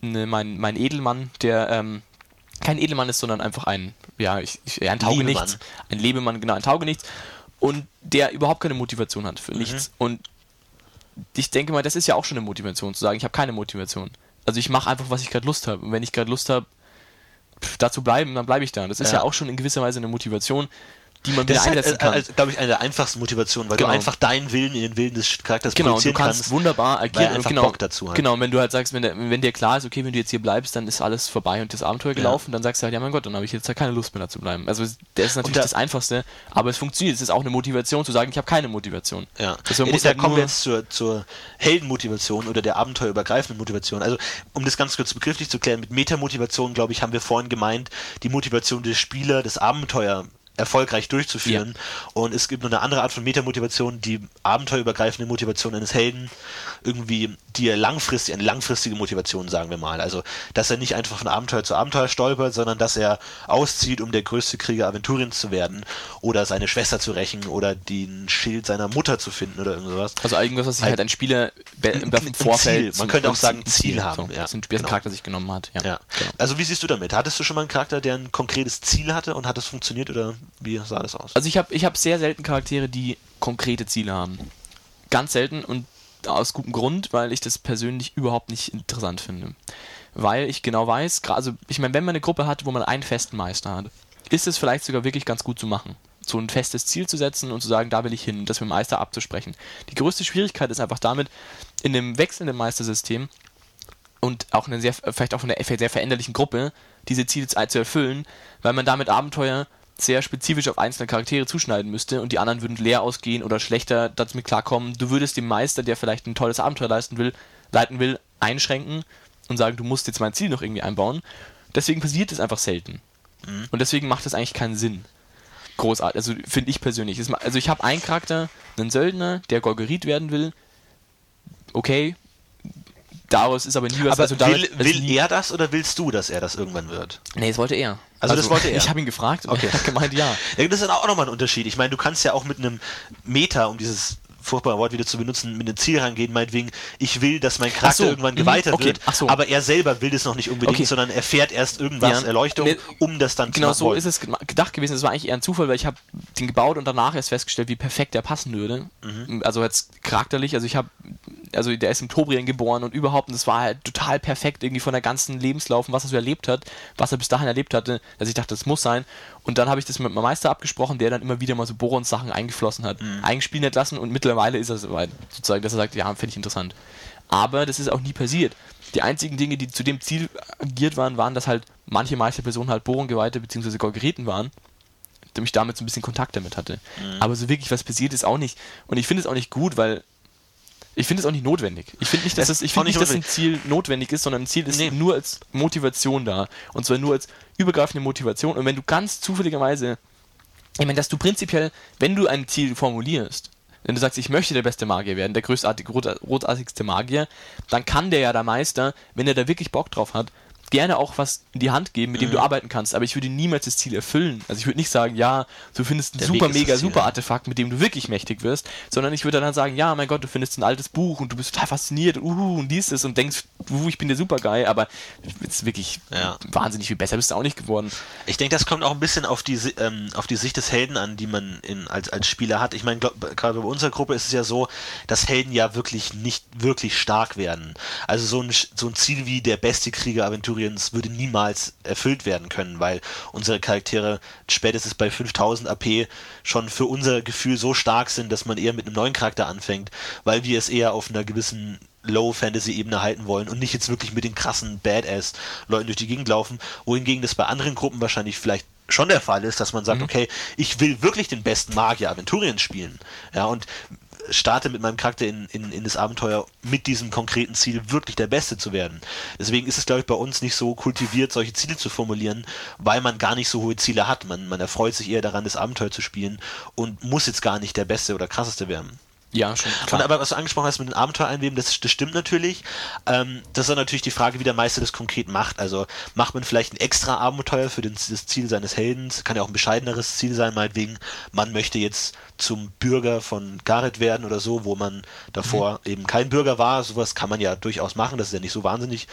eine, mein, mein Edelmann, der ähm, kein Edelmann ist, sondern einfach ein, ja, ich, ich, ein Taugenichts. Ein Lebemann, genau, ein Taugenichts. Und der überhaupt keine Motivation hat für mhm. nichts. Und ich denke mal, das ist ja auch schon eine Motivation, zu sagen, ich habe keine Motivation. Also ich mache einfach, was ich gerade Lust habe. Und wenn ich gerade Lust habe, da zu bleiben, dann bleibe ich da. Das ist ja. ja auch schon in gewisser Weise eine Motivation, die man wieder einsetzen halt, kann. Also, glaube ich, eine der einfachsten Motivationen, weil genau. du einfach deinen Willen in den Willen des Charakters genau, projizieren kannst. Genau, du kannst wunderbar agieren und genau, Bock dazu halt. Genau, wenn du halt sagst, wenn, der, wenn dir klar ist, okay, wenn du jetzt hier bleibst, dann ist alles vorbei und das Abenteuer gelaufen, ja. dann sagst du halt, ja mein Gott, dann habe ich jetzt halt keine Lust mehr da zu bleiben. Also das ist natürlich da, das Einfachste, aber es funktioniert. Es ist auch eine Motivation zu sagen, ich habe keine Motivation. Ja, also, ja da halt kommen wir jetzt zur, zur Heldenmotivation oder der abenteuerübergreifenden Motivation. Also um das ganz kurz begrifflich zu klären, mit Metamotivation, glaube ich, haben wir vorhin gemeint, die Motivation des Spielers, des Abenteuer erfolgreich durchzuführen. Ja. Und es gibt noch eine andere Art von Metamotivation, die abenteuerübergreifende Motivation eines Helden, irgendwie die langfristig, eine langfristige Motivation, sagen wir mal. Also, dass er nicht einfach von Abenteuer zu Abenteuer stolpert, sondern dass er auszieht, um der größte Krieger Aventurien zu werden oder seine Schwester zu rächen oder den Schild seiner Mutter zu finden oder irgendwas. Also irgendwas, was sich halt ein Spieler im Vorfeld. Ziel. Man könnte auch sagen, Ziel, Ziel haben. So, ja, ein genau. Charakter sich genommen hat. Ja. ja. Genau. Also, wie siehst du damit? Hattest du schon mal einen Charakter, der ein konkretes Ziel hatte und hat es funktioniert oder wie sah das aus? Also, ich habe ich hab sehr selten Charaktere, die konkrete Ziele haben. Ganz selten und aus gutem Grund, weil ich das persönlich überhaupt nicht interessant finde. Weil ich genau weiß, also ich meine, wenn man eine Gruppe hat, wo man einen festen Meister hat, ist es vielleicht sogar wirklich ganz gut zu machen. So ein festes Ziel zu setzen und zu sagen, da will ich hin, das mit dem Meister abzusprechen. Die größte Schwierigkeit ist einfach damit, in dem wechselnden Meistersystem und auch in einer sehr, vielleicht auch von einer sehr veränderlichen Gruppe diese Ziele zu erfüllen, weil man damit Abenteuer sehr spezifisch auf einzelne Charaktere zuschneiden müsste und die anderen würden leer ausgehen oder schlechter damit klarkommen. Du würdest dem Meister, der vielleicht ein tolles Abenteuer leisten will, leiten will, einschränken und sagen, du musst jetzt mein Ziel noch irgendwie einbauen. Deswegen passiert es einfach selten. Mhm. Und deswegen macht es eigentlich keinen Sinn. Großartig, also finde ich persönlich. Also ich habe einen Charakter, einen Söldner, der Gorgerit werden will. Okay, daraus ist aber nie was. Aber also will, will er das oder willst du, dass er das irgendwann wird? Nee, das wollte er. Also, also das wollte er. Ich habe ihn gefragt und okay. er hat gemeint, ja. ja. Das ist dann auch nochmal ein Unterschied. Ich meine, du kannst ja auch mit einem Meta, um dieses furchtbare Wort wieder zu benutzen, mit einem Ziel rangehen, meinetwegen, ich will, dass mein Charakter so, irgendwann mhm, geweitert okay, wird, so. aber er selber will das noch nicht unbedingt, okay. sondern er fährt erst irgendwas, ja, Erleuchtung, um das dann genau zu. Genau so ist es gedacht gewesen, das war eigentlich eher ein Zufall, weil ich habe den gebaut und danach erst festgestellt, wie perfekt der passen würde. Mhm. Also jetzt charakterlich, also ich habe also der ist im Tobrien geboren und überhaupt, und das war halt total perfekt irgendwie von der ganzen Lebenslauf und was er so erlebt hat, was er bis dahin erlebt hatte, dass ich dachte, das muss sein. Und dann habe ich das mit meinem Meister abgesprochen, der dann immer wieder mal so Borons-Sachen eingeflossen hat, mhm. eingespielen hat lassen und mittlerweile ist er soweit, sozusagen, dass er sagt, ja, finde ich interessant. Aber das ist auch nie passiert. Die einzigen Dinge, die zu dem Ziel agiert waren, waren, dass halt manche Meisterpersonen halt Boron-Geweihte bzw. Gorgereten waren damit ich damit so ein bisschen Kontakt damit hatte. Mhm. Aber so wirklich was passiert ist auch nicht. Und ich finde es auch nicht gut, weil ich finde es auch nicht notwendig. Ich finde nicht, dass, es, ich find nicht, dass ein Ziel notwendig ist, sondern ein Ziel ist nee. nur als Motivation da. Und zwar nur als übergreifende Motivation. Und wenn du ganz zufälligerweise ich meine, dass du prinzipiell, wenn du ein Ziel formulierst, wenn du sagst, ich möchte der beste Magier werden, der größtartig, rotartigste Magier, dann kann der ja der Meister, wenn er da wirklich Bock drauf hat, gerne auch was in die Hand geben, mit dem mhm. du arbeiten kannst, aber ich würde niemals das Ziel erfüllen. Also ich würde nicht sagen, ja, du findest ein Der super, mega, super Artefakt, mit dem du wirklich mächtig wirst, sondern ich würde dann sagen, ja, mein Gott, du findest ein altes Buch und du bist total fasziniert, uhu, und dies ist und denkst, uhu, ich bin der Superguy, aber jetzt wirklich ja. wahnsinnig viel besser bist du auch nicht geworden. Ich denke, das kommt auch ein bisschen auf die, ähm, auf die Sicht des Helden an, die man in, als, als Spieler hat. Ich meine, gerade bei unserer Gruppe ist es ja so, dass Helden ja wirklich nicht wirklich stark werden. Also so ein, so ein Ziel wie der beste Krieger Aventuriens würde niemals erfüllt werden können, weil unsere Charaktere spätestens bei 5000 AP schon für unser Gefühl so stark sind, dass man eher mit einem neuen Charakter anfängt, weil wir es eher auf einer gewissen Low-Fantasy-Ebene halten wollen und nicht jetzt wirklich mit den krassen Badass-Leuten durch die Gegend laufen, wohingegen das bei anderen Gruppen wahrscheinlich vielleicht schon der Fall ist, dass man sagt, mhm. okay, ich will wirklich den besten Magier Aventuriens spielen. Ja, und starte mit meinem Charakter in, in, in das Abenteuer mit diesem konkreten Ziel, wirklich der Beste zu werden. Deswegen ist es, glaube ich, bei uns nicht so kultiviert, solche Ziele zu formulieren, weil man gar nicht so hohe Ziele hat. Man, man erfreut sich eher daran, das Abenteuer zu spielen und muss jetzt gar nicht der Beste oder krasseste werden. Ja, schon. Klar. Und aber was du angesprochen hast mit den Abenteuereinweben, das, das stimmt natürlich. Ähm, das ist dann natürlich die Frage, wie der Meister das konkret macht. Also macht man vielleicht ein extra Abenteuer für den, das Ziel seines Heldens, kann ja auch ein bescheideneres Ziel sein, meinetwegen, man möchte jetzt zum Bürger von Gareth werden oder so, wo man davor mhm. eben kein Bürger war. Sowas kann man ja durchaus machen, das ist ja nicht so wahnsinnig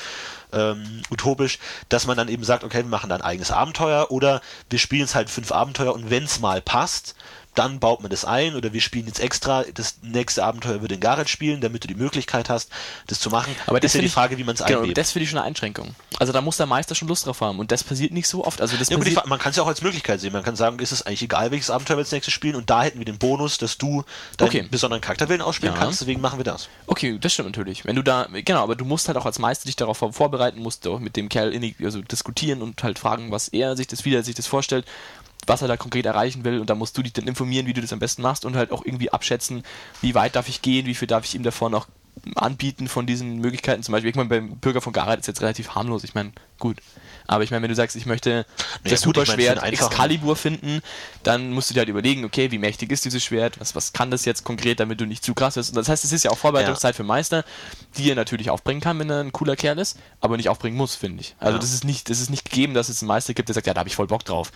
ähm, utopisch, dass man dann eben sagt, okay, wir machen da ein eigenes Abenteuer oder wir spielen es halt fünf Abenteuer und wenn es mal passt, dann baut man das ein oder wir spielen jetzt extra, das nächste Abenteuer wird in Gareth spielen, damit du die Möglichkeit hast, das zu machen. Aber das ist ja die Frage, wie man es genau, einwebt. Das finde ich schon eine Einschränkung. Also da muss der Meister schon Lust drauf haben und das passiert nicht so oft. Also das ja, man kann es ja auch als Möglichkeit sehen. Man kann sagen, ist es eigentlich egal, welches Abenteuer wir als nächstes spielen und da hätten wir den Bonus, dass du deinen okay. besonderen Charakterwillen ausspielen ja. kannst, deswegen machen wir das. Okay, das stimmt natürlich. Wenn du da, genau, aber du musst halt auch als Meister dich darauf vorbereiten, musst auch mit dem Kerl innig, also diskutieren und halt fragen, was er sich das, wie er sich das vorstellt was er da konkret erreichen will und da musst du dich dann informieren, wie du das am besten machst und halt auch irgendwie abschätzen, wie weit darf ich gehen, wie viel darf ich ihm davor noch anbieten von diesen Möglichkeiten. Zum Beispiel, ich meine, beim Bürger von Garrett ist jetzt relativ harmlos. Ich meine, gut. Aber ich meine, wenn du sagst, ich möchte naja, das Superschwert Excalibur finden, dann musst du dir halt überlegen, okay, wie mächtig ist dieses Schwert, was, was kann das jetzt konkret, damit du nicht zu krass wirst. Und das heißt, es ist ja auch Vorbereitungszeit ja. für Meister, die er natürlich aufbringen kann, wenn er ein cooler Kerl ist, aber nicht aufbringen muss, finde ich. Also ja. das ist nicht, das ist nicht gegeben, dass es einen Meister gibt, der sagt, ja, da habe ich voll Bock drauf.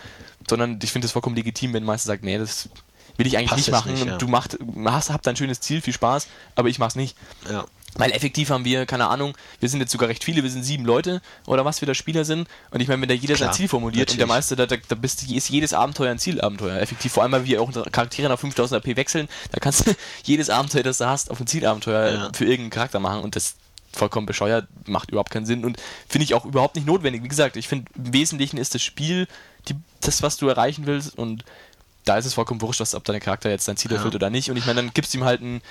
Sondern ich finde es vollkommen legitim, wenn ein Meister sagt, nee, das will ich eigentlich Passt nicht machen. Nicht, ja. Du machst, hast, habt ein schönes Ziel, viel Spaß, aber ich mach's nicht. Ja. Weil effektiv haben wir, keine Ahnung, wir sind jetzt sogar recht viele, wir sind sieben Leute oder was wir da Spieler sind. Und ich meine, wenn da jeder Klar, sein Ziel formuliert natürlich. und der Meister, da, da bist, ist jedes Abenteuer ein Zielabenteuer. Effektiv, vor allem, weil wir auch Charaktere nach 5000 AP wechseln, da kannst du jedes Abenteuer, das du hast, auf ein Zielabenteuer ja. für irgendeinen Charakter machen und das vollkommen bescheuert, macht überhaupt keinen Sinn und finde ich auch überhaupt nicht notwendig. Wie gesagt, ich finde, im Wesentlichen ist das Spiel die, das, was du erreichen willst und da ist es vollkommen wurscht, ob dein Charakter jetzt dein Ziel erfüllt ja. oder nicht. Und ich meine, dann gibst du ihm halt ein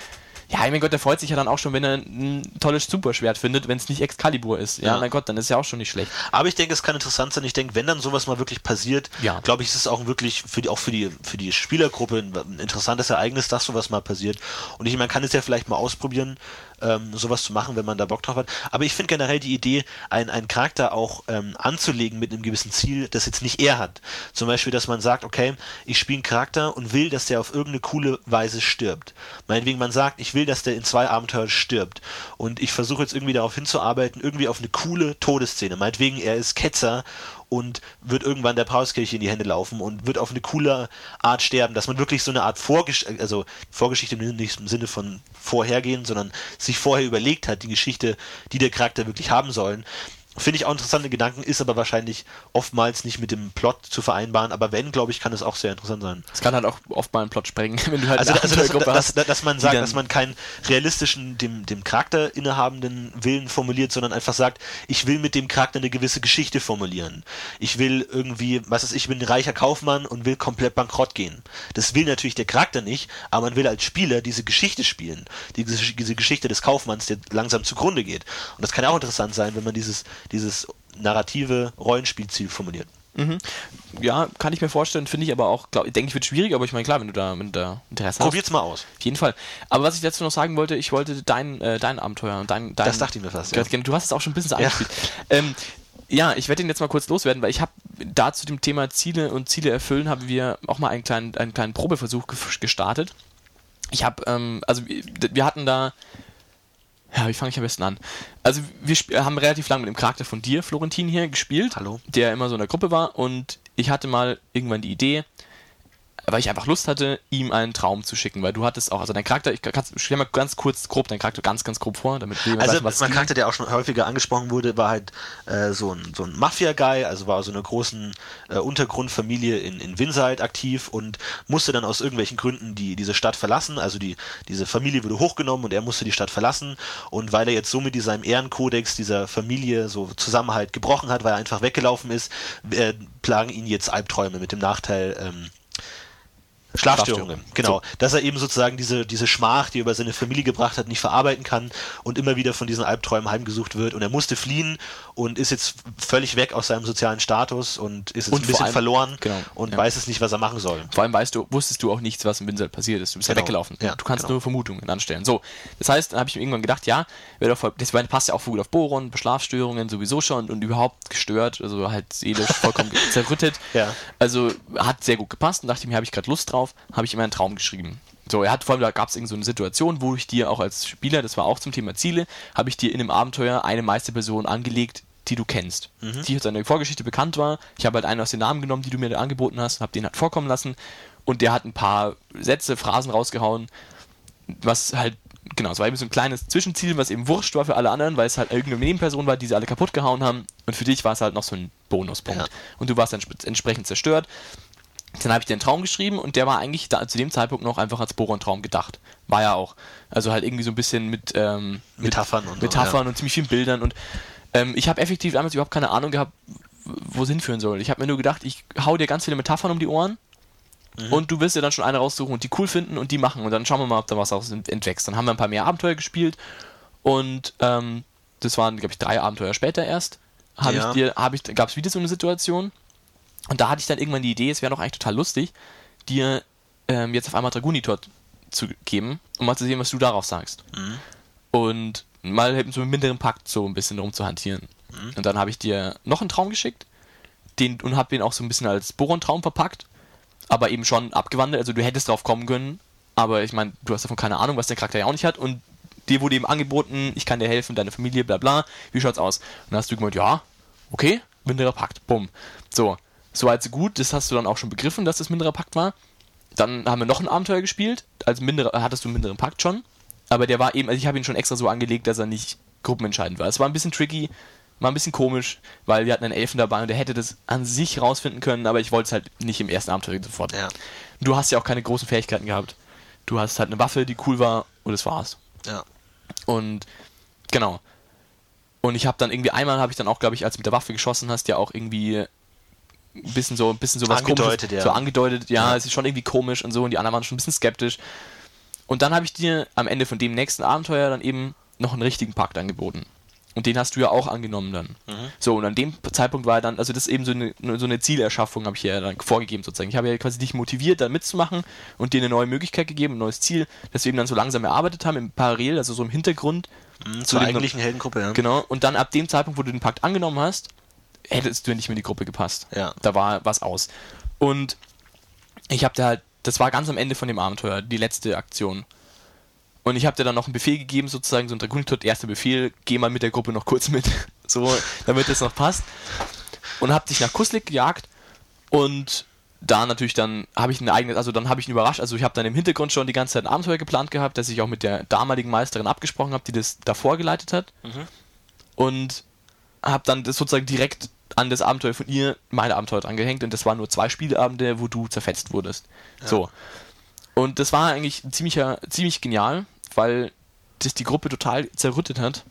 ja, mein Gott, der freut sich ja dann auch schon, wenn er ein tolles Superschwert findet, wenn es nicht Excalibur ist. Ja, ja, mein Gott, dann ist ja auch schon nicht schlecht. Aber ich denke, es kann interessant sein. Ich denke, wenn dann sowas mal wirklich passiert, ja. glaube ich, ist es auch wirklich für die, auch für die, für die Spielergruppe ein interessantes Ereignis, dass sowas mal passiert. Und ich, man kann es ja vielleicht mal ausprobieren, ähm, sowas zu machen, wenn man da Bock drauf hat. Aber ich finde generell die Idee, einen, einen Charakter auch ähm, anzulegen mit einem gewissen Ziel, das jetzt nicht er hat. Zum Beispiel, dass man sagt, okay, ich spiele einen Charakter und will, dass der auf irgendeine coole Weise stirbt. Meinetwegen, man sagt, ich will, dass der in zwei Abenteuern stirbt. Und ich versuche jetzt irgendwie darauf hinzuarbeiten, irgendwie auf eine coole Todesszene. Meinetwegen, er ist Ketzer und wird irgendwann der Paulskirche in die Hände laufen und wird auf eine coole Art sterben, dass man wirklich so eine Art Vorgeschichte, also Vorgeschichte nicht im Sinne von vorhergehen, sondern sich vorher überlegt hat, die Geschichte, die der Charakter wirklich haben sollen, Finde ich auch interessante Gedanken, ist aber wahrscheinlich oftmals nicht mit dem Plot zu vereinbaren, aber wenn, glaube ich, kann es auch sehr interessant sein. Es kann halt auch oft mal einen Plot sprengen, wenn du halt also, also dass, dass, dass, dass, man sagt, dass man keinen realistischen, dem, dem Charakter innehabenden Willen formuliert, sondern einfach sagt, ich will mit dem Charakter eine gewisse Geschichte formulieren. Ich will irgendwie, was ist, ich bin ein reicher Kaufmann und will komplett bankrott gehen. Das will natürlich der Charakter nicht, aber man will als Spieler diese Geschichte spielen. Diese, diese Geschichte des Kaufmanns, der langsam zugrunde geht. Und das kann ja auch interessant sein, wenn man dieses dieses narrative Rollenspielziel formuliert. Mhm. Ja, kann ich mir vorstellen, finde ich aber auch, glaub, denke ich, wird schwierig, aber ich meine, klar, wenn du da, wenn du da Interesse hast. Probiert's mal aus. Auf jeden Fall. Aber was ich dazu noch sagen wollte, ich wollte dein, äh, dein Abenteuer und dein, dein. Das dachte ich mir fast. Ja. Du hast es auch schon ein bisschen ja. angespielt. Ähm, Ja, ich werde ihn jetzt mal kurz loswerden, weil ich habe da zu dem Thema Ziele und Ziele erfüllen, haben wir auch mal einen kleinen, einen kleinen Probeversuch gestartet. Ich habe, ähm, also wir hatten da, ja, wie fange ich am besten an? Also wir haben relativ lange mit dem Charakter von dir, Florentin, hier gespielt. Hallo. Der immer so in der Gruppe war und ich hatte mal irgendwann die Idee, weil ich einfach Lust hatte, ihm einen Traum zu schicken, weil du hattest auch, also dein Charakter, ich stell mal ganz kurz grob deinen Charakter ganz, ganz grob vor, damit wir Also weiß, mein Charakter, der auch schon häufiger angesprochen wurde, war halt äh, so ein, so ein Mafia-Guy, also war so eine großen äh, Untergrundfamilie in, in Winside aktiv und musste dann aus irgendwelchen Gründen die, diese Stadt verlassen, also die, diese Familie wurde hochgenommen und er musste die Stadt verlassen. Und weil er jetzt so mit diesem Ehrenkodex dieser Familie so Zusammenhalt gebrochen hat, weil er einfach weggelaufen ist, äh, plagen ihn jetzt Albträume mit dem Nachteil, ähm, Schlafstörungen, genau. So. Dass er eben sozusagen diese, diese Schmach, die er über seine Familie gebracht hat, nicht verarbeiten kann und immer wieder von diesen Albträumen heimgesucht wird. Und er musste fliehen und ist jetzt völlig weg aus seinem sozialen Status und ist jetzt und ein bisschen allem, verloren genau, und ja. weiß es nicht, was er machen soll. Vor allem weißt du, wusstest du auch nichts, was im Windsor passiert ist. Du bist genau. ja weggelaufen. Ja, du kannst genau. nur Vermutungen anstellen. So, das heißt, dann habe ich mir irgendwann gedacht, ja, doch voll, das passt ja auch gut auf Boron, Schlafstörungen sowieso schon und überhaupt gestört, also halt seelisch vollkommen zerrüttet. Ja. Also hat sehr gut gepasst und dachte mir, habe ich gerade Lust drauf, habe ich immer einen Traum geschrieben. So, er hat vor allem, da gab es irgend so eine Situation, wo ich dir auch als Spieler, das war auch zum Thema Ziele, habe ich dir in einem Abenteuer eine Meisterperson angelegt, die du kennst, mhm. die seine Vorgeschichte bekannt war. Ich habe halt einen aus den Namen genommen, die du mir angeboten hast, habe den halt vorkommen lassen und der hat ein paar Sätze, Phrasen rausgehauen, was halt, genau, es war eben so ein kleines Zwischenziel, was eben wurscht war für alle anderen, weil es halt irgendeine Nebenperson war, die sie alle kaputt gehauen haben und für dich war es halt noch so ein Bonuspunkt. Ja. Und du warst dann entsprechend zerstört dann habe ich den Traum geschrieben und der war eigentlich da, zu dem Zeitpunkt noch einfach als Boron-Traum gedacht. War ja auch. Also halt irgendwie so ein bisschen mit ähm, Metaphern, und, Metaphern so, ja. und ziemlich vielen Bildern. Und ähm, ich habe effektiv damals überhaupt keine Ahnung gehabt, wo es hinführen soll. Ich habe mir nur gedacht, ich hau dir ganz viele Metaphern um die Ohren mhm. und du wirst dir dann schon eine raussuchen und die cool finden und die machen. Und dann schauen wir mal, ob da was aus entwächst. Dann haben wir ein paar mehr Abenteuer gespielt und ähm, das waren, glaube ich, drei Abenteuer später erst. Habe ja. ich dir, habe ich, gab es wieder so eine Situation und da hatte ich dann irgendwann die Idee, es wäre doch eigentlich total lustig, dir ähm, jetzt auf einmal Dragunitor zu geben, um mal zu sehen, was du darauf sagst. Mhm. Und mal eben so mit minderen Pakt so ein bisschen rumzuhantieren. Mhm. Und dann habe ich dir noch einen Traum geschickt den, und habe den auch so ein bisschen als Boron-Traum verpackt, aber eben schon abgewandelt. Also du hättest drauf kommen können, aber ich meine, du hast davon keine Ahnung, was der Charakter ja auch nicht hat. Und dir wurde eben angeboten, ich kann dir helfen, deine Familie, bla bla. Wie schaut's aus? Und dann hast du gemeint, ja, okay, minderer Pakt, bumm. So, Soweit so gut, das hast du dann auch schon begriffen, dass das minderer Pakt war. Dann haben wir noch ein Abenteuer gespielt. Als minderer, hattest du einen minderen Pakt schon. Aber der war eben, also ich habe ihn schon extra so angelegt, dass er nicht gruppenentscheidend war. Es war ein bisschen tricky, war ein bisschen komisch, weil wir hatten einen Elfen dabei und der hätte das an sich rausfinden können, aber ich wollte es halt nicht im ersten Abenteuer sofort. Ja. Du hast ja auch keine großen Fähigkeiten gehabt. Du hast halt eine Waffe, die cool war und das war's. Ja. Und genau. Und ich habe dann irgendwie einmal habe ich dann auch, glaube ich, als du mit der Waffe geschossen hast, ja auch irgendwie ein bisschen so, ein bisschen so was angedeutet, komisches, ja. so angedeutet, ja, ja, es ist schon irgendwie komisch und so und die anderen waren schon ein bisschen skeptisch. Und dann habe ich dir am Ende von dem nächsten Abenteuer dann eben noch einen richtigen Pakt angeboten. Und den hast du ja auch angenommen dann. Mhm. So, und an dem Zeitpunkt war dann, also das ist eben so eine, so eine Zielerschaffung, habe ich ja dann vorgegeben sozusagen. Ich habe ja quasi dich motiviert, da mitzumachen und dir eine neue Möglichkeit gegeben, ein neues Ziel, das wir eben dann so langsam erarbeitet haben, im Parallel, also so im Hintergrund. Mhm, zur eigentlichen Heldengruppe, ja. Genau, und dann ab dem Zeitpunkt, wo du den Pakt angenommen hast, hättest du nicht mehr in die Gruppe gepasst. Ja. Da war was aus. Und ich habe da halt, das war ganz am Ende von dem Abenteuer, die letzte Aktion. Und ich habe dir dann noch einen Befehl gegeben, sozusagen so ein Dragontod, erster Befehl, geh mal mit der Gruppe noch kurz mit, so, damit es noch passt. Und hab dich nach Kuslik gejagt und da natürlich dann habe ich ein eigenes, also dann habe ich ihn überrascht, also ich habe dann im Hintergrund schon die ganze Zeit ein Abenteuer geplant gehabt, das ich auch mit der damaligen Meisterin abgesprochen habe, die das davor geleitet hat. Mhm. Und habe dann das sozusagen direkt an das Abenteuer von ihr meine Abenteuer dran gehängt und das waren nur zwei Spielabende, wo du zerfetzt wurdest. Ja. So. Und das war eigentlich ziemlich, ziemlich genial, weil das die Gruppe total zerrüttet hat.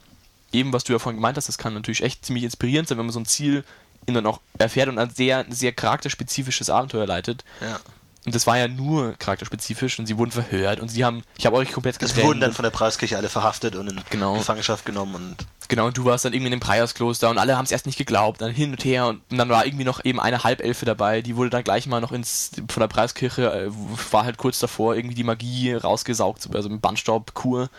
Eben, was du ja vorhin gemeint hast, das kann natürlich echt ziemlich inspirierend sein, wenn man so ein Ziel dann auch erfährt und ein sehr, sehr charakterspezifisches Abenteuer leitet. Ja. Und das war ja nur charakterspezifisch und sie wurden verhört und sie haben, ich habe euch komplett getrennt. Es wurden dann von der Preiskirche alle verhaftet und in genau. Gefangenschaft genommen und. Genau, und du warst dann irgendwie in dem Preiskloster und alle haben es erst nicht geglaubt, dann hin und her und, und, dann war irgendwie noch eben eine Halbelfe dabei, die wurde dann gleich mal noch ins, von der Preiskirche, äh, war halt kurz davor, irgendwie die Magie rausgesaugt, also mit Bandstaubkur.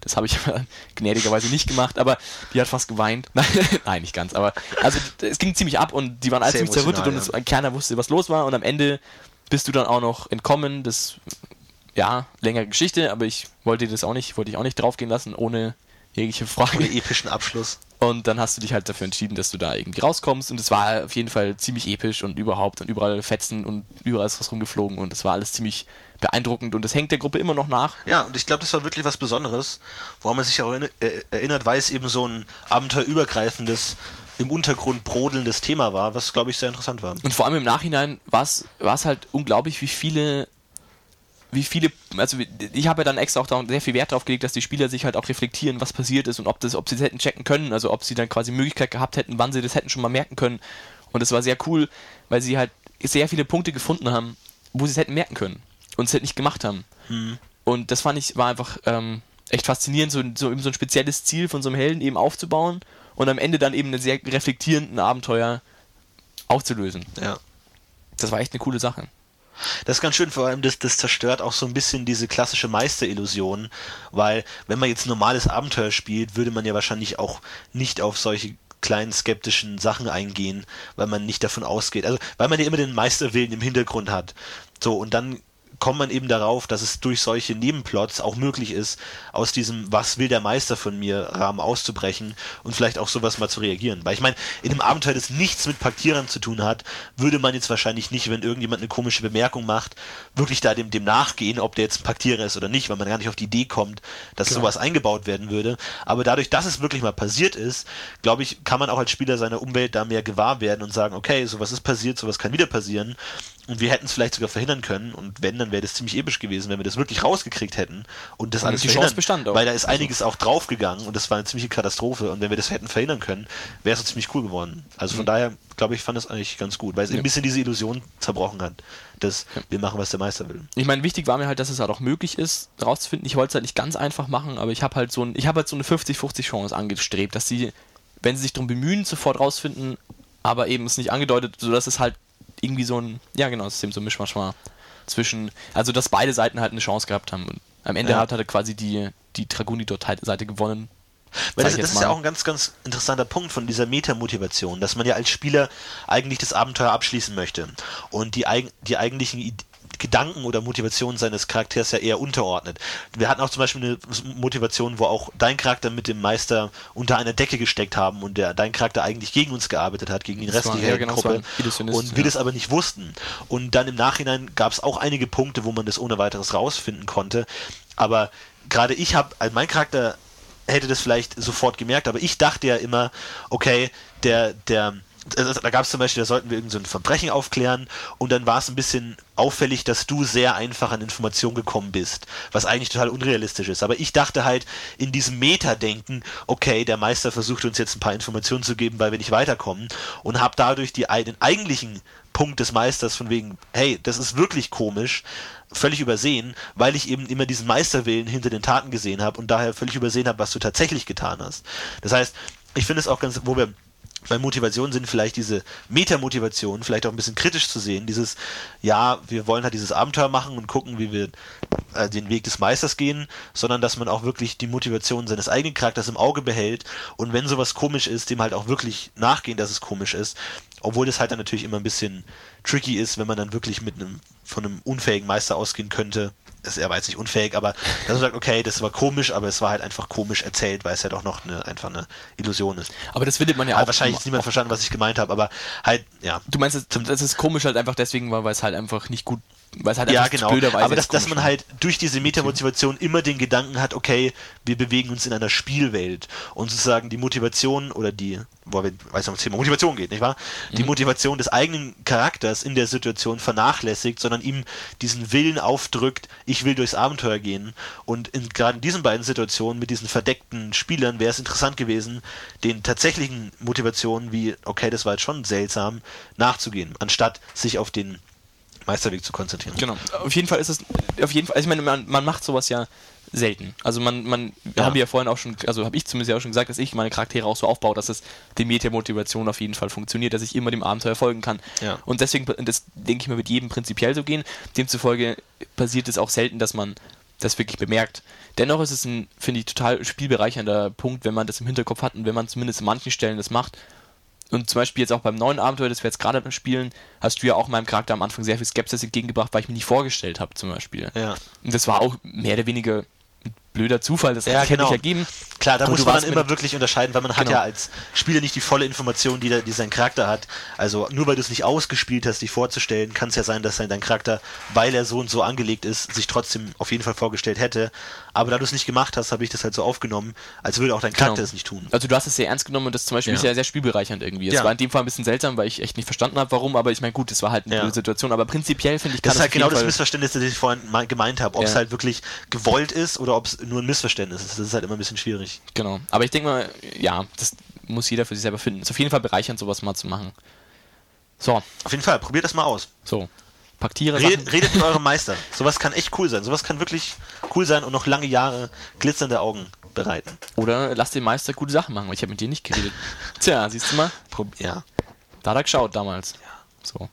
Das habe ich gnädigerweise nicht gemacht, aber die hat fast geweint. Nein, nicht ganz, aber also es ging ziemlich ab und die waren alle ziemlich zerrüttet ja. und es, keiner wusste, was los war und am Ende bist du dann auch noch entkommen. Das, ja, längere Geschichte, aber ich wollte das auch nicht, wollte ich auch nicht draufgehen lassen, ohne jegliche Frage. Ohne epischen Abschluss. Und dann hast du dich halt dafür entschieden, dass du da irgendwie rauskommst. Und es war auf jeden Fall ziemlich episch und überhaupt und überall Fetzen und überall ist was rumgeflogen und es war alles ziemlich beeindruckend und das hängt der Gruppe immer noch nach. Ja, und ich glaube, das war wirklich was Besonderes, woran man sich auch erinnert, weil es eben so ein abenteuerübergreifendes im Untergrund brodelndes Thema war, was glaube ich sehr interessant war. Und vor allem im Nachhinein war es halt unglaublich, wie viele wie viele, also ich habe ja dann extra auch da sehr viel Wert darauf gelegt, dass die Spieler sich halt auch reflektieren, was passiert ist und ob das, ob sie das hätten checken können, also ob sie dann quasi Möglichkeit gehabt hätten, wann sie das hätten schon mal merken können. Und das war sehr cool, weil sie halt sehr viele Punkte gefunden haben, wo sie es hätten merken können und es halt nicht gemacht haben. Hm. Und das fand ich, war einfach ähm, echt faszinierend, so, so, eben so ein spezielles Ziel von so einem Helden eben aufzubauen und am Ende dann eben einen sehr reflektierenden Abenteuer aufzulösen. Ja. Das war echt eine coole Sache. Das ist ganz schön, vor allem das, das zerstört auch so ein bisschen diese klassische Meisterillusion, weil wenn man jetzt normales Abenteuer spielt, würde man ja wahrscheinlich auch nicht auf solche kleinen skeptischen Sachen eingehen, weil man nicht davon ausgeht. Also weil man ja immer den Meisterwillen im Hintergrund hat. So, und dann kommt man eben darauf, dass es durch solche Nebenplots auch möglich ist, aus diesem Was will der Meister von mir Rahmen auszubrechen und vielleicht auch sowas mal zu reagieren. Weil ich meine, in einem Abenteuer, das nichts mit Paktierern zu tun hat, würde man jetzt wahrscheinlich nicht, wenn irgendjemand eine komische Bemerkung macht, wirklich da dem, dem nachgehen, ob der jetzt ein Paktierer ist oder nicht, weil man gar nicht auf die Idee kommt, dass genau. sowas eingebaut werden würde. Aber dadurch, dass es wirklich mal passiert ist, glaube ich, kann man auch als Spieler seiner Umwelt da mehr gewahr werden und sagen, okay, sowas ist passiert, sowas kann wieder passieren und wir hätten es vielleicht sogar verhindern können. Und wenn, dann wäre das ziemlich episch gewesen, wenn wir das wirklich rausgekriegt hätten und das und alles die Chance bestand auch. Weil da ist einiges auch draufgegangen und das war eine ziemliche Katastrophe. Und wenn wir das hätten verhindern können, wäre es so ziemlich cool geworden. Also von mhm. daher, glaube ich, fand das eigentlich ganz gut, weil es ja. ein bisschen diese Illusion zerbrochen hat, dass ja. wir machen, was der Meister will. Ich meine, wichtig war mir halt, dass es halt auch möglich ist, rauszufinden. Ich wollte es halt nicht ganz einfach machen, aber ich habe halt so ein, ich habe halt so eine 50-50 Chance angestrebt, dass sie, wenn sie sich darum bemühen, sofort rausfinden, aber eben es nicht angedeutet, sodass es halt irgendwie so ein, ja genau, System, so ein Mischmasch war zwischen, also dass beide Seiten halt eine Chance gehabt haben. Und am Ende ja. hat halt quasi die, die Draguni-Seite gewonnen. Weil das, das ist ja auch ein ganz, ganz interessanter Punkt von dieser Metamotivation, dass man ja als Spieler eigentlich das Abenteuer abschließen möchte und die, die eigentlichen Gedanken oder Motivationen seines Charakters ja eher unterordnet. Wir hatten auch zum Beispiel eine Motivation, wo auch dein Charakter mit dem Meister unter einer Decke gesteckt haben und der dein Charakter eigentlich gegen uns gearbeitet hat, gegen den Rest der ja, genau, Gruppe und wir ja. das aber nicht wussten. Und dann im Nachhinein gab es auch einige Punkte, wo man das ohne weiteres rausfinden konnte. Aber gerade ich habe, also mein Charakter hätte das vielleicht sofort gemerkt, aber ich dachte ja immer, okay, der, der, da gab es zum Beispiel, da sollten wir irgendein so Verbrechen aufklären und dann war es ein bisschen auffällig, dass du sehr einfach an Informationen gekommen bist, was eigentlich total unrealistisch ist. Aber ich dachte halt in diesem Meta-Denken, okay, der Meister versucht uns jetzt ein paar Informationen zu geben, weil wir nicht weiterkommen und habe dadurch die, den eigentlichen Punkt des Meisters von wegen, hey, das ist wirklich komisch, völlig übersehen, weil ich eben immer diesen Meisterwillen hinter den Taten gesehen habe und daher völlig übersehen habe, was du tatsächlich getan hast. Das heißt, ich finde es auch ganz, wo wir bei Motivation sind vielleicht diese Metamotivation vielleicht auch ein bisschen kritisch zu sehen. Dieses, ja, wir wollen halt dieses Abenteuer machen und gucken, wie wir äh, den Weg des Meisters gehen, sondern dass man auch wirklich die Motivation seines eigenen Charakters im Auge behält und wenn sowas komisch ist, dem halt auch wirklich nachgehen, dass es komisch ist. Obwohl das halt dann natürlich immer ein bisschen tricky ist, wenn man dann wirklich mit einem von einem unfähigen Meister ausgehen könnte, ist, er war jetzt nicht unfähig, aber dass man sagt, okay, das war komisch, aber es war halt einfach komisch erzählt, weil es ja doch noch eine, einfach eine Illusion ist. Aber das findet man ja auch. Wahrscheinlich hat niemand verstanden, was ich gemeint habe, aber halt, ja. Du meinst, das ist komisch halt einfach deswegen, weil es halt einfach nicht gut weil halt ja, genau. Aber dass, dass man halt durch diese Metamotivation immer den Gedanken hat, okay, wir bewegen uns in einer Spielwelt und sozusagen die Motivation oder die, wo wir, weiß noch, Thema Motivation geht, nicht wahr? Die mhm. Motivation des eigenen Charakters in der Situation vernachlässigt, sondern ihm diesen Willen aufdrückt, ich will durchs Abenteuer gehen. Und in, gerade in diesen beiden Situationen mit diesen verdeckten Spielern wäre es interessant gewesen, den tatsächlichen Motivationen wie, okay, das war jetzt schon seltsam, nachzugehen, anstatt sich auf den Meisterweg zu konzentrieren. Genau. Auf jeden Fall ist es, auf jeden Fall, also ich meine, man, man macht sowas ja selten. Also man, man ja. haben wir ja vorhin auch schon, also habe ich zumindest ja auch schon gesagt, dass ich meine Charaktere auch so aufbaue, dass es die Meta-Motivation auf jeden Fall funktioniert, dass ich immer dem Abenteuer folgen kann. Ja. Und deswegen, das denke ich mal, wird jedem prinzipiell so gehen. Demzufolge passiert es auch selten, dass man das wirklich bemerkt. Dennoch ist es ein, finde ich, total spielbereichernder Punkt, wenn man das im Hinterkopf hat und wenn man zumindest in manchen Stellen das macht. Und zum Beispiel jetzt auch beim neuen Abenteuer, das wir jetzt gerade spielen, hast du ja auch meinem Charakter am Anfang sehr viel Skepsis entgegengebracht, weil ich mir nicht vorgestellt habe, zum Beispiel. Ja. Und das war auch mehr oder weniger blöder Zufall, das ja, hat genau. sich ergeben. Klar, da Aber muss man dann immer wirklich unterscheiden, weil man genau. hat ja als Spieler nicht die volle Information, die, der, die sein Charakter hat. Also nur weil du es nicht ausgespielt hast, dich vorzustellen, kann es ja sein, dass dein Charakter, weil er so und so angelegt ist, sich trotzdem auf jeden Fall vorgestellt hätte. Aber da du es nicht gemacht hast, habe ich das halt so aufgenommen, als würde auch dein Charakter genau. es nicht tun. Also du hast es sehr ernst genommen und das zum Beispiel ja. sehr, sehr spielbereichernd irgendwie. Es ja. war in dem Fall ein bisschen seltsam, weil ich echt nicht verstanden habe, warum, aber ich meine, gut, es war halt eine ja. Situation, aber prinzipiell finde ich, das ist halt genau das Missverständnis, das ich vorhin gemeint habe, ob es halt wirklich gewollt ist oder ob es nur ein Missverständnis. Das ist halt immer ein bisschen schwierig. Genau. Aber ich denke mal, ja, das muss jeder für sich selber finden. Ist auf jeden Fall bereichernd, sowas mal zu machen. So. Auf jeden Fall, probiert das mal aus. So. Paktiere. Redet, redet mit eurem Meister. Sowas kann echt cool sein. Sowas kann wirklich cool sein und noch lange Jahre glitzernde Augen bereiten. Oder lasst den Meister gute Sachen machen, weil ich habe mit dir nicht geredet. Tja, siehst du mal? Prob ja. Da hat er geschaut damals. Ja. So.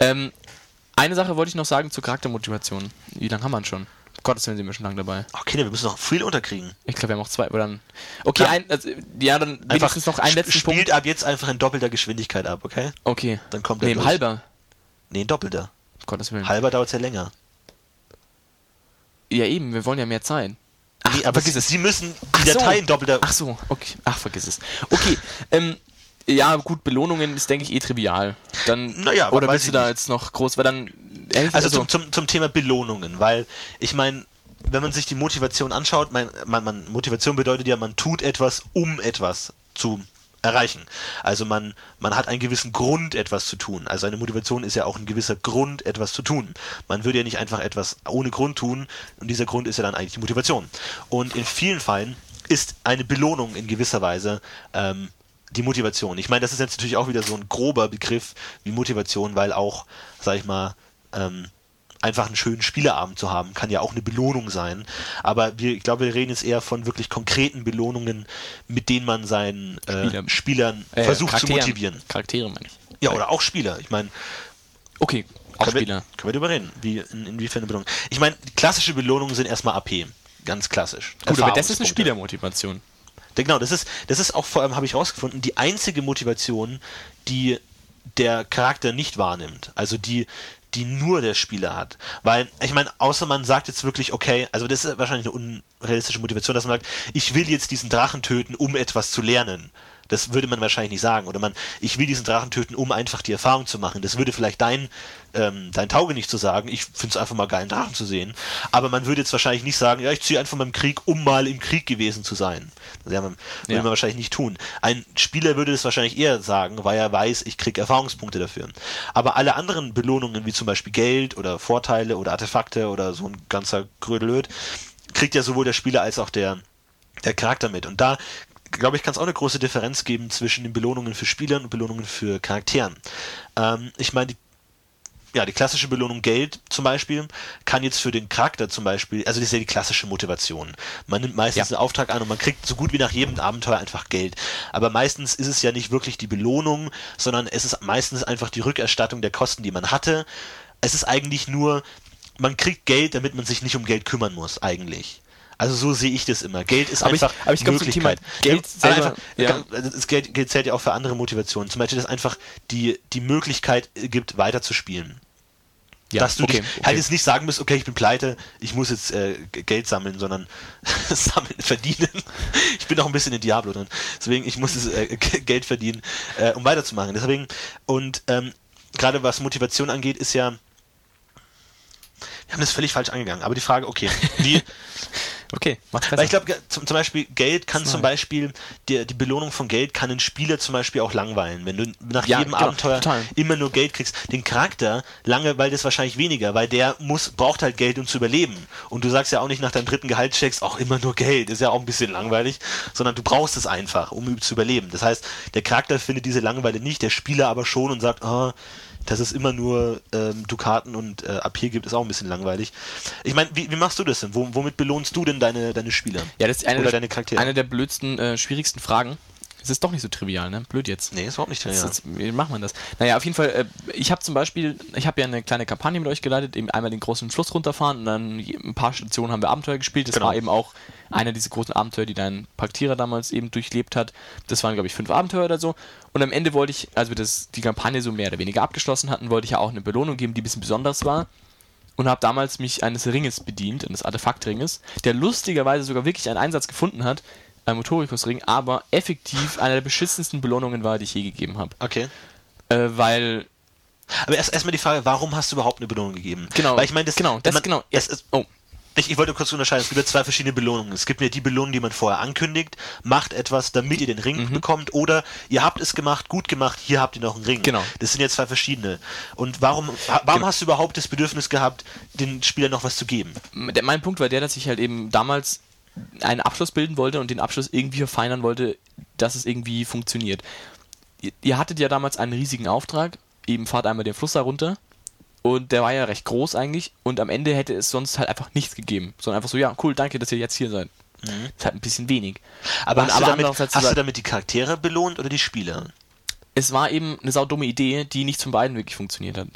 Ähm, eine Sache wollte ich noch sagen zur Charaktermotivation. Wie lange haben wir schon? Gottes Willen sind wir schon lange dabei. Okay, wir müssen noch viel unterkriegen. Ich glaube, wir haben noch zwei. Oder dann, okay, ein, also, ja, dann wenigstens noch einen letzten spielt Punkt. Spielt ab jetzt einfach in doppelter Geschwindigkeit ab, okay? Okay. Dann kommt der Nee, halber. Nee, in doppelter. Gottes Willen. Halber dauert ja länger. Ja, eben, wir wollen ja mehr Zeit. Ach, nee, aber vergiss es. Sie müssen die Ach Datei in doppelter. Ach so, okay. Ach, vergiss es. Okay, ähm, ja, gut, Belohnungen ist, denke ich, eh trivial. Dann, naja, oder willst du da jetzt noch groß, weil dann. Also, also zum, zum, zum Thema Belohnungen, weil ich meine, wenn man sich die Motivation anschaut, man, man, man, Motivation bedeutet ja, man tut etwas, um etwas zu erreichen. Also man, man hat einen gewissen Grund, etwas zu tun. Also eine Motivation ist ja auch ein gewisser Grund, etwas zu tun. Man würde ja nicht einfach etwas ohne Grund tun und dieser Grund ist ja dann eigentlich die Motivation. Und in vielen Fällen ist eine Belohnung in gewisser Weise ähm, die Motivation. Ich meine, das ist jetzt natürlich auch wieder so ein grober Begriff wie Motivation, weil auch, sag ich mal, ähm, einfach einen schönen Spieleabend zu haben, kann ja auch eine Belohnung sein. Aber wir, ich glaube, wir reden jetzt eher von wirklich konkreten Belohnungen, mit denen man seinen äh, Spieler. Spielern äh, versucht zu motivieren. Charaktere meine ich. Ja, oder auch Spieler. Ich meine. Okay, auch können Spieler. Wir, können wir darüber reden, wie, in, inwiefern eine Belohnung. Ich meine, klassische Belohnungen sind erstmal AP. Ganz klassisch. Gut, aber das ist eine Spielermotivation. Genau, das ist, das ist auch vor allem, habe ich rausgefunden, die einzige Motivation, die der Charakter nicht wahrnimmt. Also die, die nur der Spieler hat. Weil, ich meine, außer man sagt jetzt wirklich, okay, also das ist wahrscheinlich eine unrealistische Motivation, dass man sagt, ich will jetzt diesen Drachen töten, um etwas zu lernen. Das würde man wahrscheinlich nicht sagen. Oder man, ich will diesen Drachen töten, um einfach die Erfahrung zu machen. Das würde vielleicht dein, ähm, dein Tauge nicht zu sagen. Ich finde es einfach mal geil, einen Drachen zu sehen. Aber man würde jetzt wahrscheinlich nicht sagen, ja, ich ziehe einfach mal im Krieg, um mal im Krieg gewesen zu sein. Das ja, würde man wahrscheinlich nicht tun. Ein Spieler würde das wahrscheinlich eher sagen, weil er weiß, ich kriege Erfahrungspunkte dafür. Aber alle anderen Belohnungen, wie zum Beispiel Geld oder Vorteile oder Artefakte oder so ein ganzer Grödelöd, kriegt ja sowohl der Spieler als auch der der Charakter mit. Und da glaube ich, kann es auch eine große Differenz geben zwischen den Belohnungen für Spielern und Belohnungen für Charakteren. Ähm, ich meine, die ja, die klassische Belohnung Geld zum Beispiel kann jetzt für den Charakter zum Beispiel, also das ist ja die klassische Motivation. Man nimmt meistens ja. einen Auftrag an und man kriegt so gut wie nach jedem Abenteuer einfach Geld. Aber meistens ist es ja nicht wirklich die Belohnung, sondern es ist meistens einfach die Rückerstattung der Kosten, die man hatte. Es ist eigentlich nur, man kriegt Geld, damit man sich nicht um Geld kümmern muss, eigentlich. Also so sehe ich das immer. Geld ist aber einfach ich, aber ich glaub, Möglichkeit. Geld, selber, einfach, ja. das Geld, Geld zählt ja auch für andere Motivationen. Zum Beispiel, dass einfach die, die Möglichkeit gibt, weiterzuspielen. Ja, dass du okay, dich okay. halt jetzt nicht sagen musst, okay, ich bin pleite, ich muss jetzt äh, Geld sammeln, sondern sammeln, verdienen. ich bin auch ein bisschen in Diablo drin. Deswegen, ich muss äh, Geld verdienen, äh, um weiterzumachen. Deswegen, und ähm, gerade was Motivation angeht, ist ja, wir haben das völlig falsch angegangen, aber die Frage, okay, wie, Okay. Weil ich glaube, zum, zum, Beispiel Geld kann zum Beispiel, die, die Belohnung von Geld kann einen Spieler zum Beispiel auch langweilen. Wenn du nach ja, jedem genau, Abenteuer total. immer nur Geld kriegst. Den Charakter langweilt es wahrscheinlich weniger, weil der muss, braucht halt Geld, um zu überleben. Und du sagst ja auch nicht nach deinem dritten Gehaltscheck, auch immer nur Geld. Ist ja auch ein bisschen langweilig, sondern du brauchst es einfach, um zu überleben. Das heißt, der Charakter findet diese Langeweile nicht, der Spieler aber schon und sagt, oh, dass es immer nur ähm, Dukaten und äh, AP gibt, ist auch ein bisschen langweilig. Ich meine, wie, wie, machst du das denn? Wo, womit belohnst du denn deine, deine Spieler? Ja, das ist eine, Oder deine Charaktere? eine der blödsten, äh, schwierigsten Fragen. Es ist doch nicht so trivial, ne? Blöd jetzt. Nee, ist überhaupt nicht trivial. Jetzt, wie macht man das? Naja, auf jeden Fall, äh, ich habe zum Beispiel, ich habe ja eine kleine Kampagne mit euch geleitet, eben einmal den großen Fluss runterfahren und dann ein paar Stationen haben wir Abenteuer gespielt. Das genau. war eben auch einer dieser großen Abenteuer, die dein Paktierer damals eben durchlebt hat. Das waren, glaube ich, fünf Abenteuer oder so. Und am Ende wollte ich, als wir das, die Kampagne so mehr oder weniger abgeschlossen hatten, wollte ich ja auch eine Belohnung geben, die ein bisschen besonders war und habe damals mich eines Ringes bedient, eines Artefaktringes, der lustigerweise sogar wirklich einen Einsatz gefunden hat, ein Motorikusring, aber effektiv eine der beschissensten Belohnungen war, die ich je gegeben habe. Okay. Äh, weil. Aber erst erstmal die Frage, warum hast du überhaupt eine Belohnung gegeben? Genau. Weil ich meine, das, genau, das man, genau. Es, es, oh. Ich, ich, wollte kurz unterscheiden, es gibt ja zwei verschiedene Belohnungen. Es gibt ja die Belohnung, die man vorher ankündigt, macht etwas, damit ihr den Ring mhm. bekommt, oder ihr habt es gemacht, gut gemacht, hier habt ihr noch einen Ring. Genau. Das sind jetzt zwei verschiedene. Und warum, warum genau. hast du überhaupt das Bedürfnis gehabt, den Spielern noch was zu geben? Mein Punkt war der, dass ich halt eben damals einen Abschluss bilden wollte und den Abschluss irgendwie verfeinern wollte, dass es irgendwie funktioniert. Ihr, ihr hattet ja damals einen riesigen Auftrag, eben fahrt einmal den Fluss da runter und der war ja recht groß eigentlich und am Ende hätte es sonst halt einfach nichts gegeben, sondern einfach so, ja, cool, danke, dass ihr jetzt hier seid. Mhm. Ist halt ein bisschen wenig. Aber, hast, aber du, damit, hast du damit die Charaktere belohnt oder die Spieler? Es war eben eine saudumme Idee, die nicht zum beiden wirklich funktioniert hat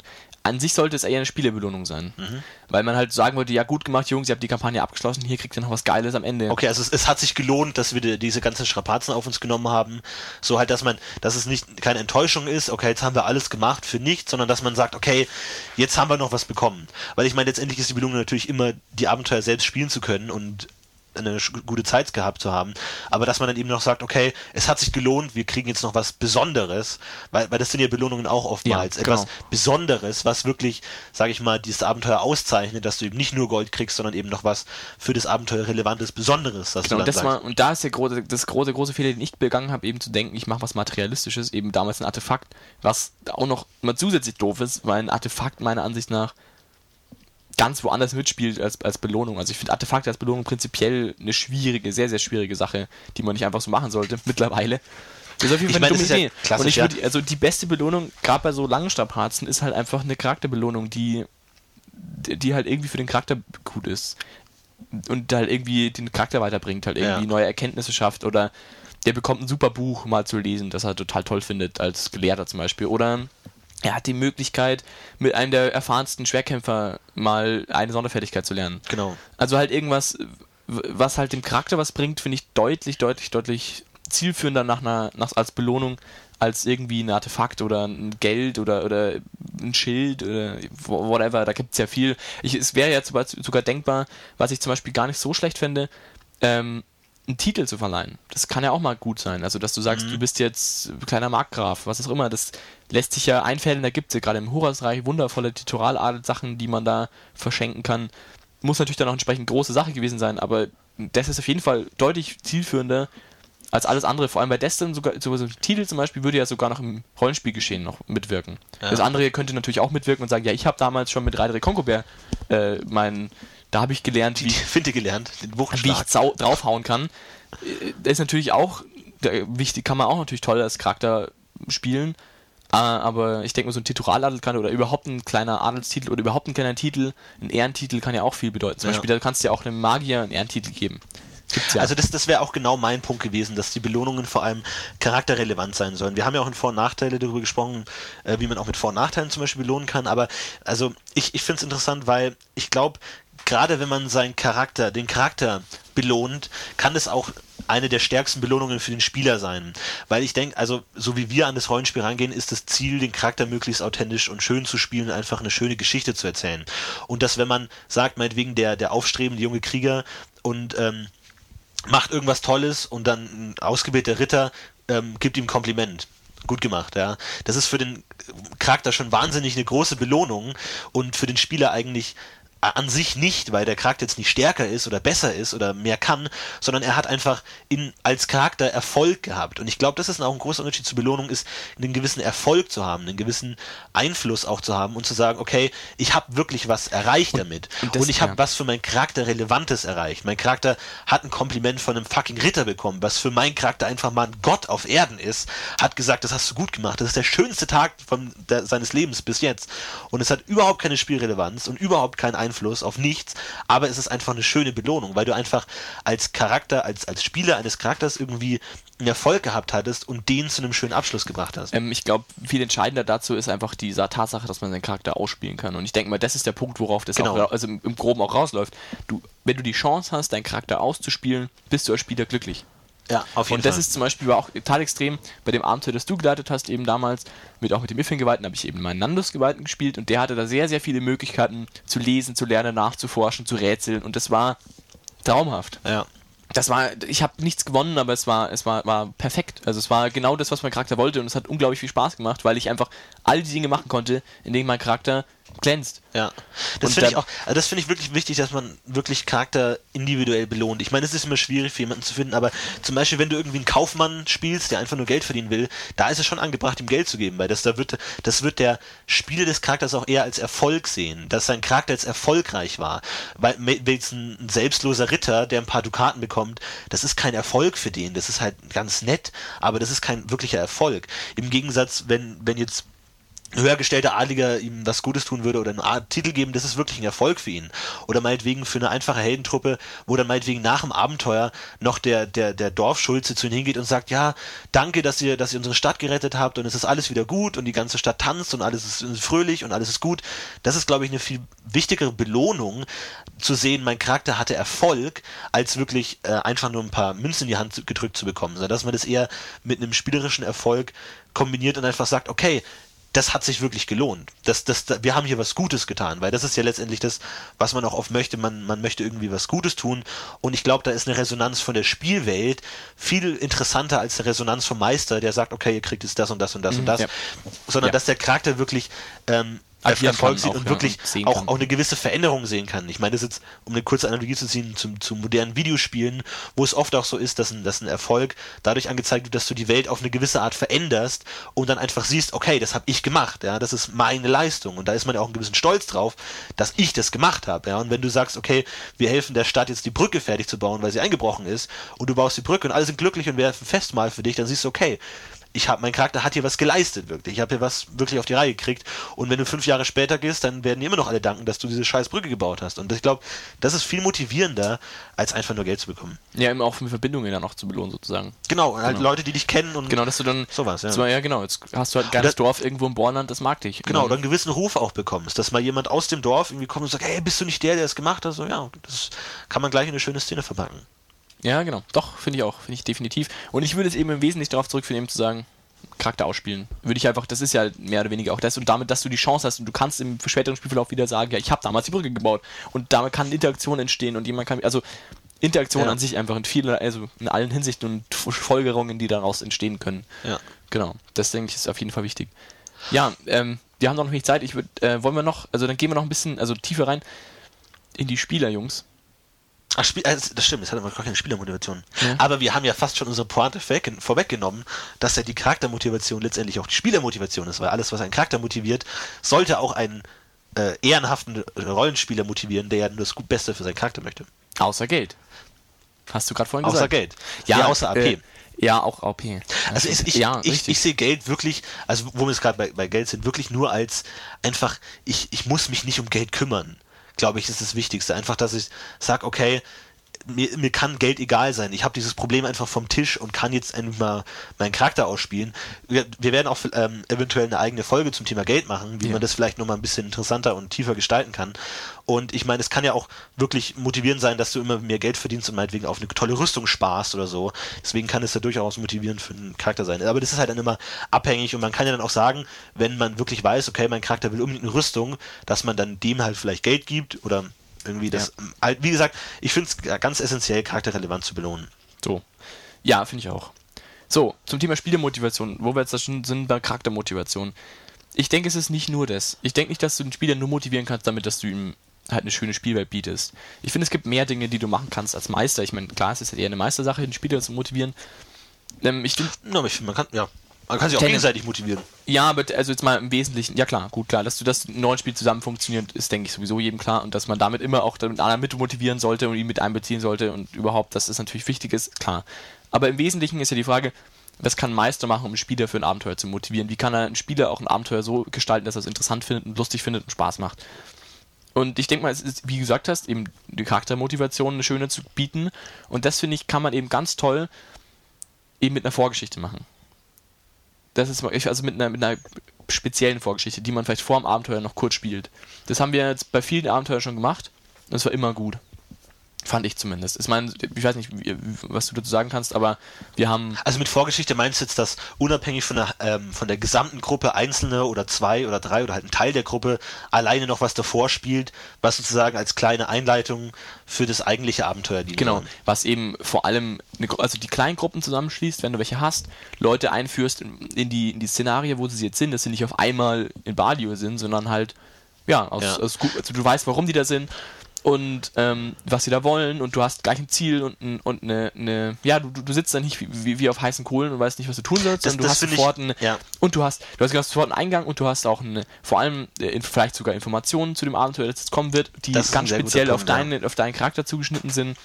an sich sollte es eher eine Spielebelohnung sein. Mhm. Weil man halt sagen wollte, ja gut gemacht, Jungs, ihr habt die Kampagne abgeschlossen, hier kriegt ihr noch was Geiles am Ende. Okay, also es, es hat sich gelohnt, dass wir die, diese ganzen Strapazen auf uns genommen haben. So halt, dass man, dass es nicht keine Enttäuschung ist, okay, jetzt haben wir alles gemacht für nichts, sondern dass man sagt, okay, jetzt haben wir noch was bekommen. Weil ich meine, letztendlich ist die Belohnung natürlich immer, die Abenteuer selbst spielen zu können und eine gute Zeit gehabt zu haben, aber dass man dann eben noch sagt, okay, es hat sich gelohnt, wir kriegen jetzt noch was Besonderes, weil, weil das sind ja Belohnungen auch oftmals, ja, genau. etwas Besonderes, was wirklich, sage ich mal, dieses Abenteuer auszeichnet, dass du eben nicht nur Gold kriegst, sondern eben noch was für das Abenteuer relevantes, Besonderes, genau, du dann das sagst. Und da ist der große, das große, große Fehler, den ich begangen habe, eben zu denken, ich mache was Materialistisches, eben damals ein Artefakt, was auch noch mal zusätzlich doof ist, weil ein Artefakt meiner Ansicht nach ganz woanders mitspielt als, als Belohnung. Also ich finde Artefakte als Belohnung prinzipiell eine schwierige, sehr, sehr schwierige Sache, die man nicht einfach so machen sollte, mittlerweile. Das ist auf jeden Fall eine dumme. Ja und ich würde, also die beste Belohnung, gerade bei so langen Strapazen, ist halt einfach eine Charakterbelohnung, die, die halt irgendwie für den Charakter gut ist. Und halt irgendwie den Charakter weiterbringt, halt irgendwie ja. neue Erkenntnisse schafft oder der bekommt ein super Buch mal zu lesen, das er total toll findet, als Gelehrter zum Beispiel. Oder er hat die Möglichkeit, mit einem der erfahrensten Schwerkämpfer mal eine Sonderfertigkeit zu lernen. Genau. Also halt irgendwas, was halt dem Charakter was bringt, finde ich deutlich, deutlich, deutlich zielführender nach einer, nach, als Belohnung als irgendwie ein Artefakt oder ein Geld oder, oder ein Schild oder whatever. Da gibt es ja viel. Ich, es wäre ja sogar denkbar, was ich zum Beispiel gar nicht so schlecht fände, ähm, einen Titel zu verleihen. Das kann ja auch mal gut sein. Also, dass du sagst, mhm. du bist jetzt kleiner Markgraf, was auch immer. Das lässt sich ja einfällen. Da gibt es ja gerade im Horasreich wundervolle Titoraladel-Sachen, die man da verschenken kann. Muss natürlich dann auch entsprechend große Sache gewesen sein, aber das ist auf jeden Fall deutlich zielführender als alles andere. Vor allem bei Destiny sogar, so ein Titel zum Beispiel würde ja sogar noch im Rollenspielgeschehen noch mitwirken. Ja. Das andere könnte natürlich auch mitwirken und sagen, ja, ich habe damals schon mit Reidere Konkobär äh, meinen da habe ich gelernt, wie, Finte gelernt, den wie ich draufhauen kann. Äh, das ist natürlich auch wichtig, kann man auch natürlich toll als Charakter spielen. Äh, aber ich denke mal, so ein Titulaladel kann oder überhaupt ein kleiner Adelstitel oder überhaupt ein kleiner Titel, ein Ehrentitel kann ja auch viel bedeuten. Zum ja. Beispiel, da kannst du ja auch einem Magier einen Ehrentitel geben. Ja. Also das, das wäre auch genau mein Punkt gewesen, dass die Belohnungen vor allem charakterrelevant sein sollen. Wir haben ja auch in Vor- und Nachteile darüber gesprochen, äh, wie man auch mit Vor- und Nachteilen zum Beispiel belohnen kann, aber also ich, ich finde es interessant, weil ich glaube, gerade wenn man seinen Charakter, den Charakter belohnt, kann es auch eine der stärksten Belohnungen für den Spieler sein. Weil ich denke, also so wie wir an das Rollenspiel rangehen, ist das Ziel, den Charakter möglichst authentisch und schön zu spielen, einfach eine schöne Geschichte zu erzählen. Und dass wenn man sagt, meinetwegen der, der aufstrebende junge Krieger und ähm, macht irgendwas Tolles und dann ein ausgebildeter Ritter ähm, gibt ihm Kompliment gut gemacht, ja. Das ist für den Charakter schon wahnsinnig eine große Belohnung und für den Spieler eigentlich an sich nicht, weil der Charakter jetzt nicht stärker ist oder besser ist oder mehr kann, sondern er hat einfach in, als Charakter Erfolg gehabt. Und ich glaube, das ist auch ein großer Unterschied zur Belohnung, ist einen gewissen Erfolg zu haben, einen gewissen Einfluss auch zu haben und zu sagen, okay, ich habe wirklich was erreicht damit. Und, und, und ich habe ja. was für meinen Charakter Relevantes erreicht. Mein Charakter hat ein Kompliment von einem fucking Ritter bekommen, was für meinen Charakter einfach mal ein Gott auf Erden ist, hat gesagt, das hast du gut gemacht, das ist der schönste Tag von der, seines Lebens bis jetzt. Und es hat überhaupt keine Spielrelevanz und überhaupt keinen Einfluss Einfluss auf nichts, aber es ist einfach eine schöne Belohnung, weil du einfach als Charakter, als, als Spieler eines Charakters irgendwie einen Erfolg gehabt hattest und den zu einem schönen Abschluss gebracht hast. Ähm, ich glaube, viel entscheidender dazu ist einfach diese Tatsache, dass man seinen Charakter ausspielen kann. Und ich denke mal, das ist der Punkt, worauf das genau. auch, also im, im Groben auch rausläuft. Du, wenn du die Chance hast, deinen Charakter auszuspielen, bist du als Spieler glücklich. Ja, auf jeden Und das Fall. ist zum Beispiel auch total extrem bei dem Abenteuer, das du geleitet hast, eben damals, mit auch mit dem Iffin-Geweihten, habe ich eben meinen Nandus-Geweihten gespielt und der hatte da sehr, sehr viele Möglichkeiten zu lesen, zu lernen, nachzuforschen, zu rätseln und das war traumhaft. Ja. Das war, ich habe nichts gewonnen, aber es war, es war, war perfekt. Also es war genau das, was mein Charakter wollte und es hat unglaublich viel Spaß gemacht, weil ich einfach all die Dinge machen konnte, in denen mein Charakter glänzt. Ja. Das finde ich auch, also das finde ich wirklich wichtig, dass man wirklich Charakter individuell belohnt. Ich meine, es ist immer schwierig für jemanden zu finden, aber zum Beispiel, wenn du irgendwie einen Kaufmann spielst, der einfach nur Geld verdienen will, da ist es schon angebracht, ihm Geld zu geben, weil das da wird, das wird der Spieler des Charakters auch eher als Erfolg sehen, dass sein Charakter jetzt erfolgreich war. Weil jetzt ein selbstloser Ritter, der ein paar Dukaten bekommt, das ist kein Erfolg für den. Das ist halt ganz nett, aber das ist kein wirklicher Erfolg. Im Gegensatz, wenn, wenn jetzt höhergestellter Adliger ihm was Gutes tun würde oder einen Titel geben, das ist wirklich ein Erfolg für ihn. Oder meinetwegen für eine einfache Heldentruppe, wo dann meinetwegen nach dem Abenteuer noch der, der, der Dorfschulze zu ihnen hingeht und sagt, ja, danke, dass ihr, dass ihr unsere Stadt gerettet habt und es ist alles wieder gut und die ganze Stadt tanzt und alles ist fröhlich und alles ist gut. Das ist, glaube ich, eine viel wichtigere Belohnung, zu sehen, mein Charakter hatte Erfolg, als wirklich äh, einfach nur ein paar Münzen in die Hand gedrückt zu bekommen, sondern dass man das eher mit einem spielerischen Erfolg kombiniert und einfach sagt, okay, das hat sich wirklich gelohnt. Das, das, wir haben hier was Gutes getan, weil das ist ja letztendlich das, was man auch oft möchte. Man, man möchte irgendwie was Gutes tun. Und ich glaube, da ist eine Resonanz von der Spielwelt viel interessanter als eine Resonanz vom Meister, der sagt, okay, ihr kriegt jetzt das und das und das mhm, und das. Ja. Sondern ja. dass der Charakter wirklich ähm, Erfolg sieht auch, und wirklich ja, auch, auch eine gewisse Veränderung sehen kann. Ich meine, das ist jetzt, um eine kurze Analogie zu ziehen, zum, zu modernen Videospielen, wo es oft auch so ist, dass ein, dass ein Erfolg dadurch angezeigt wird, dass du die Welt auf eine gewisse Art veränderst und dann einfach siehst, okay, das habe ich gemacht, ja, das ist meine Leistung. Und da ist man ja auch einen gewissen Stolz drauf, dass ich das gemacht habe, ja, und wenn du sagst, okay, wir helfen der Stadt jetzt die Brücke fertig zu bauen, weil sie eingebrochen ist und du baust die Brücke und alle sind glücklich und werfen Festmahl für dich, dann siehst du, okay, ich habe mein Charakter hat hier was geleistet wirklich. Ich habe hier was wirklich auf die Reihe gekriegt. Und wenn du fünf Jahre später gehst, dann werden immer noch alle danken, dass du diese scheiß Brücke gebaut hast. Und ich glaube, das ist viel motivierender, als einfach nur Geld zu bekommen. Ja, immer auch für Verbindungen dann auch zu belohnen sozusagen. Genau, halt genau. Leute, die dich kennen und genau, dass du dann sowas. Ja, zwar, ja genau. Jetzt hast du halt ein ganzes Dorf irgendwo im Bornland, das mag dich. Genau, oder einen gewissen Ruf auch bekommst, dass mal jemand aus dem Dorf irgendwie kommt und sagt, hey, bist du nicht der, der es gemacht hat? So ja, das kann man gleich in eine schöne Szene verpacken. Ja, genau. Doch, finde ich auch. Finde ich definitiv. Und ich würde es eben im Wesentlichen darauf zurückführen, eben zu sagen, Charakter ausspielen. Würde ich einfach, das ist ja mehr oder weniger auch das und damit, dass du die Chance hast und du kannst im späteren Spielverlauf wieder sagen, ja, ich habe damals die Brücke gebaut und damit kann Interaktion entstehen und jemand kann, also Interaktion ja. an sich einfach in vielen, also in allen Hinsichten und Folgerungen, die daraus entstehen können. Ja. Genau, das denke ich ist auf jeden Fall wichtig. Ja, ähm, wir haben noch nicht Zeit. Ich würde, äh, wollen wir noch, also dann gehen wir noch ein bisschen, also tiefer rein in die Spieler, Jungs. Ach, Spiel, äh, das stimmt, das hat aber gar keine Spielermotivation. Ja. Aber wir haben ja fast schon unsere Pointe vorweggenommen, dass ja die Charaktermotivation letztendlich auch die Spielermotivation ist, weil alles, was einen Charakter motiviert, sollte auch einen äh, ehrenhaften Rollenspieler motivieren, der ja nur das Beste für seinen Charakter möchte. Außer Geld. Hast du gerade vorhin außer gesagt. Außer Geld. Ja, ja außer AP. Äh, ja, auch AP. Also, also ich, ja, ich, ich, sehe Geld wirklich, also wo wir es gerade bei, bei Geld sind, wirklich nur als einfach, ich, ich muss mich nicht um Geld kümmern glaube ich, ist das Wichtigste. Einfach, dass ich sage, okay, mir, mir kann Geld egal sein. Ich habe dieses Problem einfach vom Tisch und kann jetzt einfach mal meinen Charakter ausspielen. Wir, wir werden auch ähm, eventuell eine eigene Folge zum Thema Geld machen, wie ja. man das vielleicht nochmal ein bisschen interessanter und tiefer gestalten kann. Und ich meine, es kann ja auch wirklich motivierend sein, dass du immer mehr Geld verdienst und meinetwegen auf eine tolle Rüstung sparst oder so. Deswegen kann es ja durchaus motivierend für einen Charakter sein. Aber das ist halt dann immer abhängig und man kann ja dann auch sagen, wenn man wirklich weiß, okay, mein Charakter will unbedingt eine Rüstung, dass man dann dem halt vielleicht Geld gibt oder irgendwie das, ja. wie gesagt, ich finde es ganz essentiell, charakterrelevant zu belohnen. So. Ja, finde ich auch. So, zum Thema Spielemotivation, wo wir jetzt da schon sind bei Charaktermotivation. Ich denke, es ist nicht nur das. Ich denke nicht, dass du den Spieler nur motivieren kannst, damit, dass du ihm halt eine schöne Spielwelt bietest. Ich finde, es gibt mehr Dinge, die du machen kannst als Meister. Ich meine, klar, es ist ja eher eine Meistersache, den Spieler zu motivieren. Ähm, ich finde, no, man kann, ja, man kann sich auch gegenseitig motivieren. Ja, aber also jetzt mal im Wesentlichen, ja klar, gut, klar, dass du das neuen Spiel zusammen funktioniert, ist, denke ich, sowieso jedem klar und dass man damit immer auch mit anderen mit motivieren sollte und ihn mit einbeziehen sollte und überhaupt, dass das natürlich wichtig ist, klar. Aber im Wesentlichen ist ja die Frage, was kann ein Meister machen, um einen Spieler für ein Abenteuer zu motivieren? Wie kann er einen Spieler auch ein Abenteuer so gestalten, dass er es interessant findet und lustig findet und Spaß macht? Und ich denke mal, es ist, wie du gesagt hast, eben die Charaktermotivation eine schöne zu bieten. Und das finde ich, kann man eben ganz toll eben mit einer Vorgeschichte machen. Das ist also mit einer, mit einer speziellen Vorgeschichte, die man vielleicht vor dem Abenteuer noch kurz spielt. Das haben wir jetzt bei vielen Abenteuern schon gemacht. Und es war immer gut. Fand ich zumindest. Ich meine, ich weiß nicht, was du dazu sagen kannst, aber wir haben. Also mit Vorgeschichte meinst du jetzt, dass unabhängig von der, ähm, von der gesamten Gruppe Einzelne oder zwei oder drei oder halt ein Teil der Gruppe alleine noch was davor spielt, was sozusagen als kleine Einleitung für das eigentliche Abenteuer dient. Genau, was eben vor allem eine, also die kleinen Gruppen zusammenschließt, wenn du welche hast, Leute einführst in die, in die Szenarien, wo sie jetzt sind, dass sie nicht auf einmal in Balio sind, sondern halt ja, aus, ja. aus, also du weißt, warum die da sind und ähm, was sie da wollen und du hast gleich ein Ziel und, und eine, eine, ja, du, du sitzt da nicht wie, wie auf heißen Kohlen und weißt nicht, was du tun sollst, sondern du hast sofort einen, ja. und du hast, du hast sofort einen Eingang und du hast auch eine, vor allem äh, vielleicht sogar Informationen zu dem Abenteuer, das jetzt kommen wird, die ganz speziell Punkt, auf, deinen, ja. auf deinen Charakter zugeschnitten sind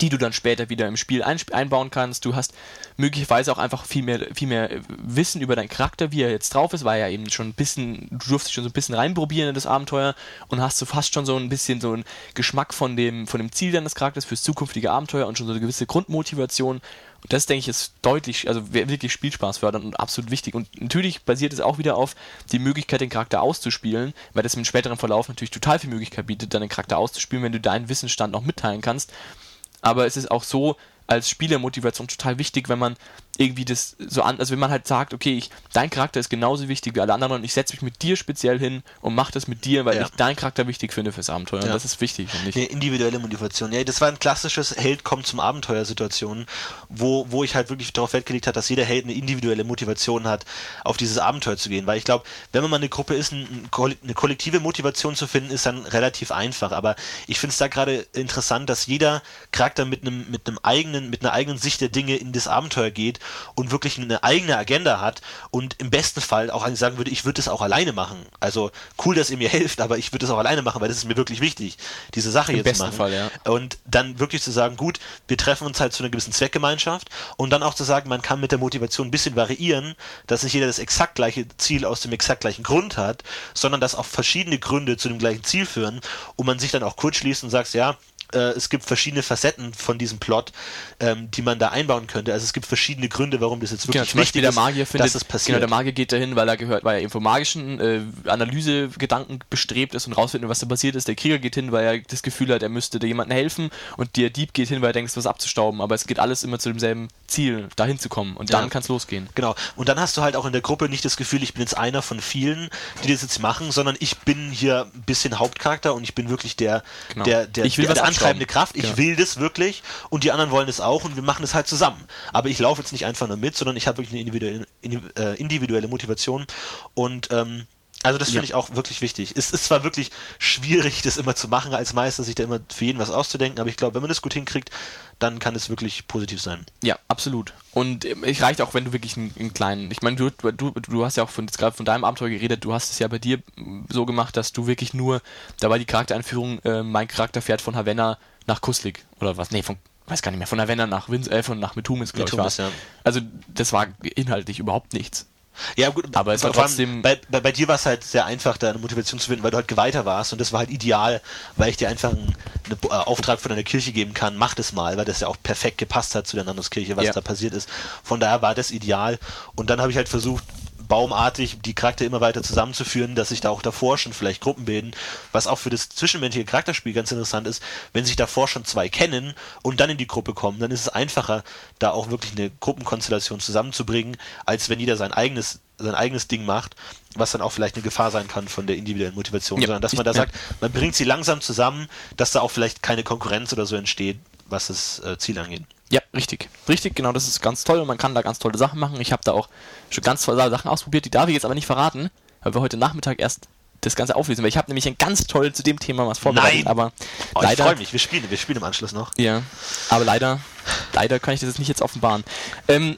die du dann später wieder im Spiel einbauen kannst. Du hast möglicherweise auch einfach viel mehr, viel mehr Wissen über deinen Charakter, wie er jetzt drauf ist, weil er eben schon ein bisschen, du durfst schon so ein bisschen reinprobieren in das Abenteuer und hast so fast schon so ein bisschen so einen Geschmack von dem, von dem Ziel deines Charakters fürs zukünftige Abenteuer und schon so eine gewisse Grundmotivation. Und das, denke ich, ist deutlich, also wirklich Spielspaß fördern und absolut wichtig. Und natürlich basiert es auch wieder auf die Möglichkeit, den Charakter auszuspielen, weil das im späteren Verlauf natürlich total viel Möglichkeit bietet, deinen Charakter auszuspielen, wenn du deinen Wissensstand noch mitteilen kannst aber es ist auch so als Spielermotivation total wichtig, wenn man irgendwie das so an, also wenn man halt sagt, okay, ich, dein Charakter ist genauso wichtig wie alle anderen und ich setze mich mit dir speziell hin und mache das mit dir, weil ja. ich deinen Charakter wichtig finde fürs Abenteuer. Ja. Und das ist wichtig, finde ich. Eine individuelle Motivation. Ja, das war ein klassisches Held kommt zum Abenteuer-Situation, wo, wo ich halt wirklich darauf Wert gelegt habe, dass jeder Held eine individuelle Motivation hat, auf dieses Abenteuer zu gehen. Weil ich glaube, wenn man mal eine Gruppe ist, ein, eine kollektive Motivation zu finden, ist dann relativ einfach. Aber ich finde es da gerade interessant, dass jeder Charakter mit einem, mit einem eigenen, mit einer eigenen Sicht der Dinge in das Abenteuer geht und wirklich eine eigene Agenda hat und im besten Fall auch sagen würde, ich würde es auch alleine machen. Also cool, dass ihr mir helft, aber ich würde es auch alleine machen, weil das ist mir wirklich wichtig, diese Sache Im jetzt zu machen. Fall, ja. Und dann wirklich zu sagen, gut, wir treffen uns halt zu einer gewissen Zweckgemeinschaft und dann auch zu sagen, man kann mit der Motivation ein bisschen variieren, dass nicht jeder das exakt gleiche Ziel aus dem exakt gleichen Grund hat, sondern dass auch verschiedene Gründe zu dem gleichen Ziel führen und man sich dann auch kurz schließt und sagt, ja, äh, es gibt verschiedene Facetten von diesem Plot, ähm, die man da einbauen könnte. Also es gibt verschiedene Gründe, warum das jetzt genau, wirklich genau, wichtig der Magier ist, findet, dass das passiert. Genau, der Magier geht dahin, weil er gehört, weil er eben vom magischen äh, Analysegedanken bestrebt ist und rausfindet, was da passiert ist. Der Krieger geht hin, weil er das Gefühl hat, er müsste da jemandem helfen und der Dieb geht hin, weil er denkt, was abzustauben. Aber es geht alles immer zu demselben Ziel, dahin zu kommen. Und dann ja. kann es losgehen. Genau. Und dann hast du halt auch in der Gruppe nicht das Gefühl, ich bin jetzt einer von vielen, die das jetzt machen, sondern ich bin hier ein bisschen Hauptcharakter und ich bin wirklich der, genau. der, der, ich will der, der antreibende Kraft. Ich genau. will das wirklich und die anderen wollen es auch und wir machen es halt zusammen. Aber ich laufe jetzt nicht einfach nur mit, sondern ich habe wirklich eine individuelle, äh, individuelle Motivation und ähm, also das finde ja. ich auch wirklich wichtig. Es ist zwar wirklich schwierig, das immer zu machen als Meister, sich da immer für jeden was auszudenken, aber ich glaube, wenn man das gut hinkriegt, dann kann es wirklich positiv sein. Ja, absolut. Und ähm, es reicht auch, wenn du wirklich einen, einen kleinen, ich meine, du, du, du hast ja auch von, gerade von deinem Abenteuer geredet, du hast es ja bei dir so gemacht, dass du wirklich nur, da war die Charaktereinführung, äh, mein Charakter fährt von Havanna nach Kuslik oder was, nee, von weiß gar nicht mehr, von Havanna nach Wins, äh, von nach Metumis, glaube ich, war. Ja. Also das war inhaltlich überhaupt nichts. Ja, gut, aber es war trotzdem. Bei, bei, bei, dir war es halt sehr einfach, da eine Motivation zu finden, weil du halt Geweihter warst und das war halt ideal, weil ich dir einfach einen, einen äh, Auftrag von deiner Kirche geben kann, mach das mal, weil das ja auch perfekt gepasst hat zu der Nandoskirche, was ja. da passiert ist. Von daher war das ideal und dann habe ich halt versucht, baumartig die Charakter immer weiter zusammenzuführen, dass sich da auch davor schon vielleicht Gruppen bilden, was auch für das zwischenmenschliche Charakterspiel ganz interessant ist, wenn sich davor schon zwei kennen und dann in die Gruppe kommen, dann ist es einfacher, da auch wirklich eine Gruppenkonstellation zusammenzubringen, als wenn jeder sein eigenes sein eigenes Ding macht, was dann auch vielleicht eine Gefahr sein kann von der individuellen Motivation, ja, sondern dass man da sagt, man bringt sie langsam zusammen, dass da auch vielleicht keine Konkurrenz oder so entsteht, was das äh, Ziel angeht. Ja, richtig. Richtig, genau, das ist ganz toll und man kann da ganz tolle Sachen machen. Ich habe da auch schon ganz tolle Sachen ausprobiert, die darf ich jetzt aber nicht verraten, weil wir heute Nachmittag erst das Ganze auflösen, weil ich habe nämlich ein ganz toll zu dem Thema was vorbereitet, Nein. aber Oh, leider, ich freue mich, wir spielen, wir spielen im Anschluss noch. ja, aber leider, leider kann ich das jetzt nicht jetzt offenbaren. Ähm,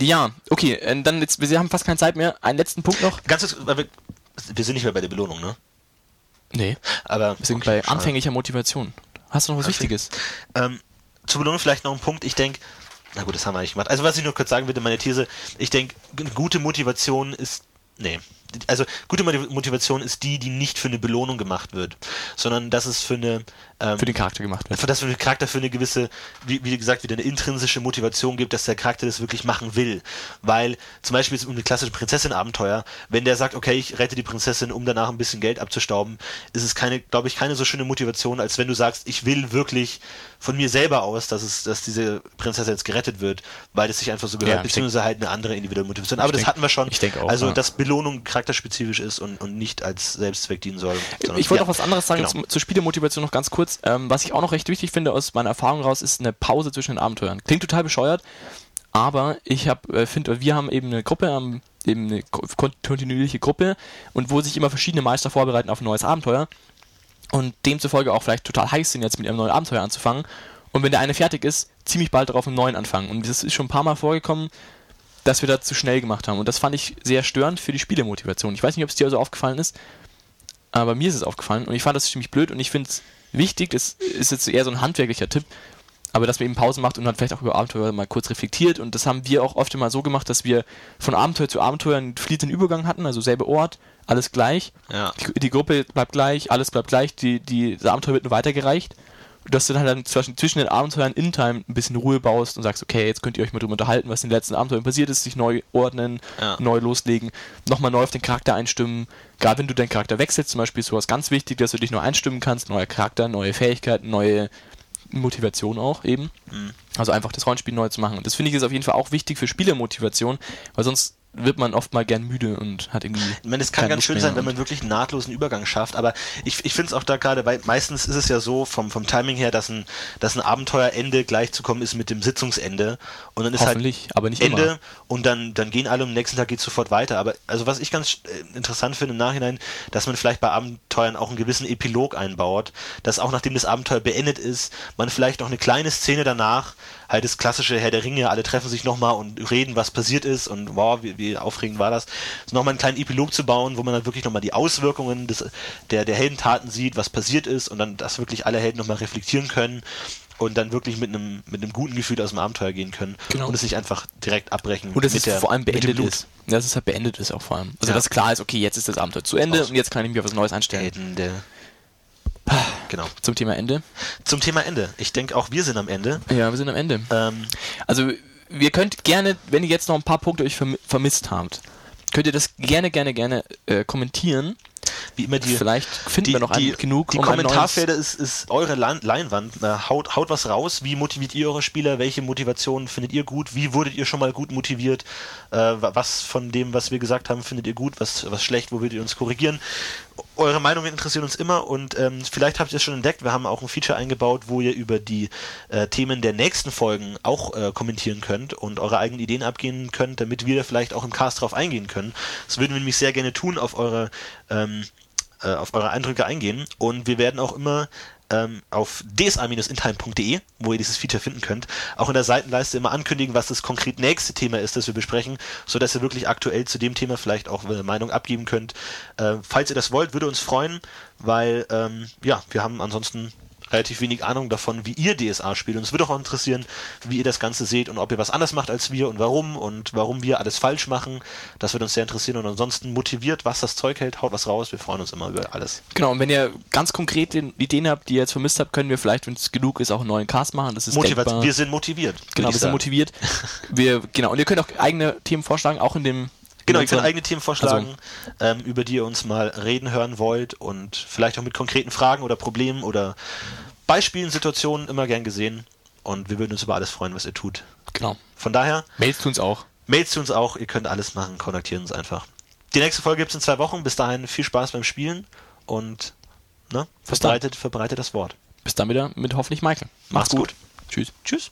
ja, okay, äh, dann jetzt, wir haben fast keine Zeit mehr. Einen letzten Punkt noch. Ganz kurz, weil wir, wir sind nicht mehr bei der Belohnung, ne? Nee, Aber wir sind okay, bei anfänglicher Motivation. Hast du noch was Okay. Wichtiges? Ähm, zur Belohnung vielleicht noch ein Punkt. Ich denke, na gut, das haben wir nicht gemacht. Also was ich nur kurz sagen würde, meine These, ich denke, gute Motivation ist, nee, also gute Motiv- Motivation ist die, die nicht für eine Belohnung gemacht wird, sondern dass es für eine, ähm, Für den Charakter gemacht wird. für das für den Charakter für eine gewisse, wie, wie gesagt, wieder eine intrinsische Motivation gibt, dass der Charakter das wirklich machen will. Weil zum Beispiel um eine klassische Prinzessin-Abenteuer, wenn der sagt, okay, ich rette die Prinzessin, um danach ein bisschen Geld abzustauben, ist es keine, glaube ich, keine so schöne Motivation, als wenn du sagst, ich will wirklich von mir selber aus, dass es, dass diese Prinzessin jetzt gerettet wird, weil es sich einfach so gehört, Ja, beziehungsweise halt eine andere individuelle Motivation. Aber das denk- hatten wir schon. ich denk auch, Also, ja. dass Belohnung charakterspezifisch ist und, und nicht als Selbstzweck dienen soll. Ich wollte ja, noch was anderes sagen genau. zur Spielemotivation noch ganz kurz. Ähm, was ich auch noch recht wichtig finde aus meiner Erfahrung raus, ist eine Pause zwischen den Abenteuern. Klingt total bescheuert, aber ich habe, äh, finde, wir haben eben eine Gruppe, haben eben eine ko- kon- kontinuierliche Gruppe und wo sich immer verschiedene Meister vorbereiten auf ein neues Abenteuer und demzufolge auch vielleicht total heiß sind, jetzt mit einem neuen Abenteuer anzufangen. Und wenn der eine fertig ist, ziemlich bald darauf einen neuen anfangen. Und das ist schon ein paar Mal vorgekommen, dass wir das zu schnell gemacht haben. Und das fand ich sehr störend für die Spielemotivation. Ich weiß nicht, ob es dir so aufgefallen ist, aber mir ist es aufgefallen und ich fand das ziemlich blöd und ich finde es wichtig, das ist jetzt eher so ein handwerklicher Tipp, aber dass man eben Pausen macht und dann vielleicht auch über Abenteuer mal kurz reflektiert. Und das haben wir auch oft mal so gemacht, dass wir von Abenteuer zu Abenteuer einen fließenden Übergang hatten, also selbe Ort, alles gleich, Ja. die, die Gruppe bleibt gleich, alles bleibt gleich, die, die, das Abenteuer wird nur weitergereicht dass du dann halt zwischen, zwischen den Abenteuern in Time ein bisschen Ruhe baust und sagst, okay, jetzt könnt ihr euch mal drüber unterhalten, was in den letzten Abenteuern passiert ist, sich neu ordnen, Ja. neu loslegen, nochmal neu auf den Charakter einstimmen. Gerade wenn du deinen Charakter wechselst, zum Beispiel ist sowas ganz wichtig, dass du dich neu einstimmen kannst, neuer Charakter, neue Fähigkeiten, neue Motivation auch eben. Mhm. Also einfach das Rollenspiel neu zu machen. Und das finde ich ist auf jeden Fall auch wichtig für Spielermotivation, weil sonst wird man oft mal gern müde und hat irgendwie. Ich meine, es kann ganz Lust schön sein, wenn man wirklich einen nahtlosen Übergang schafft, aber ich, ich finde es auch da gerade, weil meistens ist es ja so vom, vom Timing her, dass ein, dass ein Abenteuerende gleichzukommen ist mit dem Sitzungsende und dann ist halt Hoffentlich, aber nicht Ende immer. und dann, dann gehen alle und am nächsten Tag geht sofort weiter. Aber also was ich ganz äh, interessant finde im Nachhinein, dass man vielleicht bei Abenteuern auch einen gewissen Epilog einbaut, dass auch nachdem das Abenteuer beendet ist, man vielleicht noch eine kleine Szene danach, halt das klassische Herr der Ringe, alle treffen sich nochmal und reden, was passiert ist und wow, wie, wie aufregend war das, so nochmal einen kleinen Epilog zu bauen, wo man dann wirklich nochmal die Auswirkungen des, der, der Heldentaten sieht, was passiert ist und dann, dass wirklich alle Helden nochmal reflektieren können und dann wirklich mit einem mit einem guten Gefühl aus dem Abenteuer gehen können Genau. und es nicht einfach direkt abbrechen. Und dass es der- vor allem beendet ist. Ja, dass es halt beendet ist auch vor allem. Also Ja. dass klar ist, okay, jetzt ist das Abenteuer zu Ende Aus. und jetzt kann ich auf was Neues einstellen. Ende. Genau. Zum Thema Ende. Zum Thema Ende. Ich denke, auch wir sind am Ende. Ja, wir sind am Ende. Ähm, Also, wir könnt gerne, wenn ihr jetzt noch ein paar Punkte euch vermi vermisst habt, könnt ihr das gerne, gerne, gerne äh, kommentieren. Wie immer die, Vielleicht finden die, wir noch die, genug, die um Kommentarfelder ist, ist eure Lein- Leinwand. Äh, haut, haut was raus. Wie motiviert ihr eure Spieler? Welche Motivation findet ihr gut? Wie wurdet ihr schon mal gut motiviert? Äh, wa- was von dem, was wir gesagt haben, findet ihr gut? Was, was schlecht? Wo würdet ihr uns korrigieren? Eure Meinungen interessieren uns immer und ähm, vielleicht habt ihr es schon entdeckt. Wir haben auch ein Feature eingebaut, wo ihr über die äh, Themen der nächsten Folgen auch äh, kommentieren könnt und eure eigenen Ideen abgehen könnt, damit wir vielleicht auch im Cast drauf eingehen können. Das würden wir nämlich sehr gerne tun, auf eure ähm, äh, auf eure Eindrücke eingehen und wir werden auch immer ähm, auf dsa-intime.de, wo ihr dieses Feature finden könnt, auch in der Seitenleiste immer ankündigen, was das konkret nächste Thema ist, das wir besprechen, so ihr wirklich aktuell zu dem Thema vielleicht auch eine Meinung abgeben könnt. Äh, falls ihr das wollt, würde uns freuen, weil ähm, ja, wir haben ansonsten relativ wenig Ahnung davon, wie ihr DSA spielt. Und es würde auch interessieren, wie ihr das Ganze seht und ob ihr was anders macht als wir und warum und warum wir alles falsch machen. Das würde uns sehr interessieren und ansonsten motiviert, was das Zeug hält, haut was raus. Wir freuen uns immer über alles. Genau, und wenn ihr ganz konkret Ideen habt, die ihr jetzt vermisst habt, können wir vielleicht, wenn es genug ist, auch einen neuen Cast machen. Das ist Motivat denkbar. wir sind motiviert. Genau, wir sind motiviert. Wir, genau, und ihr könnt auch eigene Themen vorschlagen, auch in dem. Genau, ihr könnt eigene Themen vorschlagen, ähm, über die ihr uns mal reden hören wollt und vielleicht auch mit konkreten Fragen oder Problemen oder Beispielen, Situationen immer gern gesehen. Und wir würden uns über alles freuen, was ihr tut. Genau. Von daher, Mails tun's auch. Mails zu uns auch, ihr könnt alles machen, kontaktiert uns einfach. Die nächste Folge gibt es in zwei Wochen. Bis dahin viel Spaß beim Spielen und ne, verbreitet, verbreitet das Wort. Bis dann wieder mit hoffentlich Michael. Macht's gut. Tschüss. Tschüss.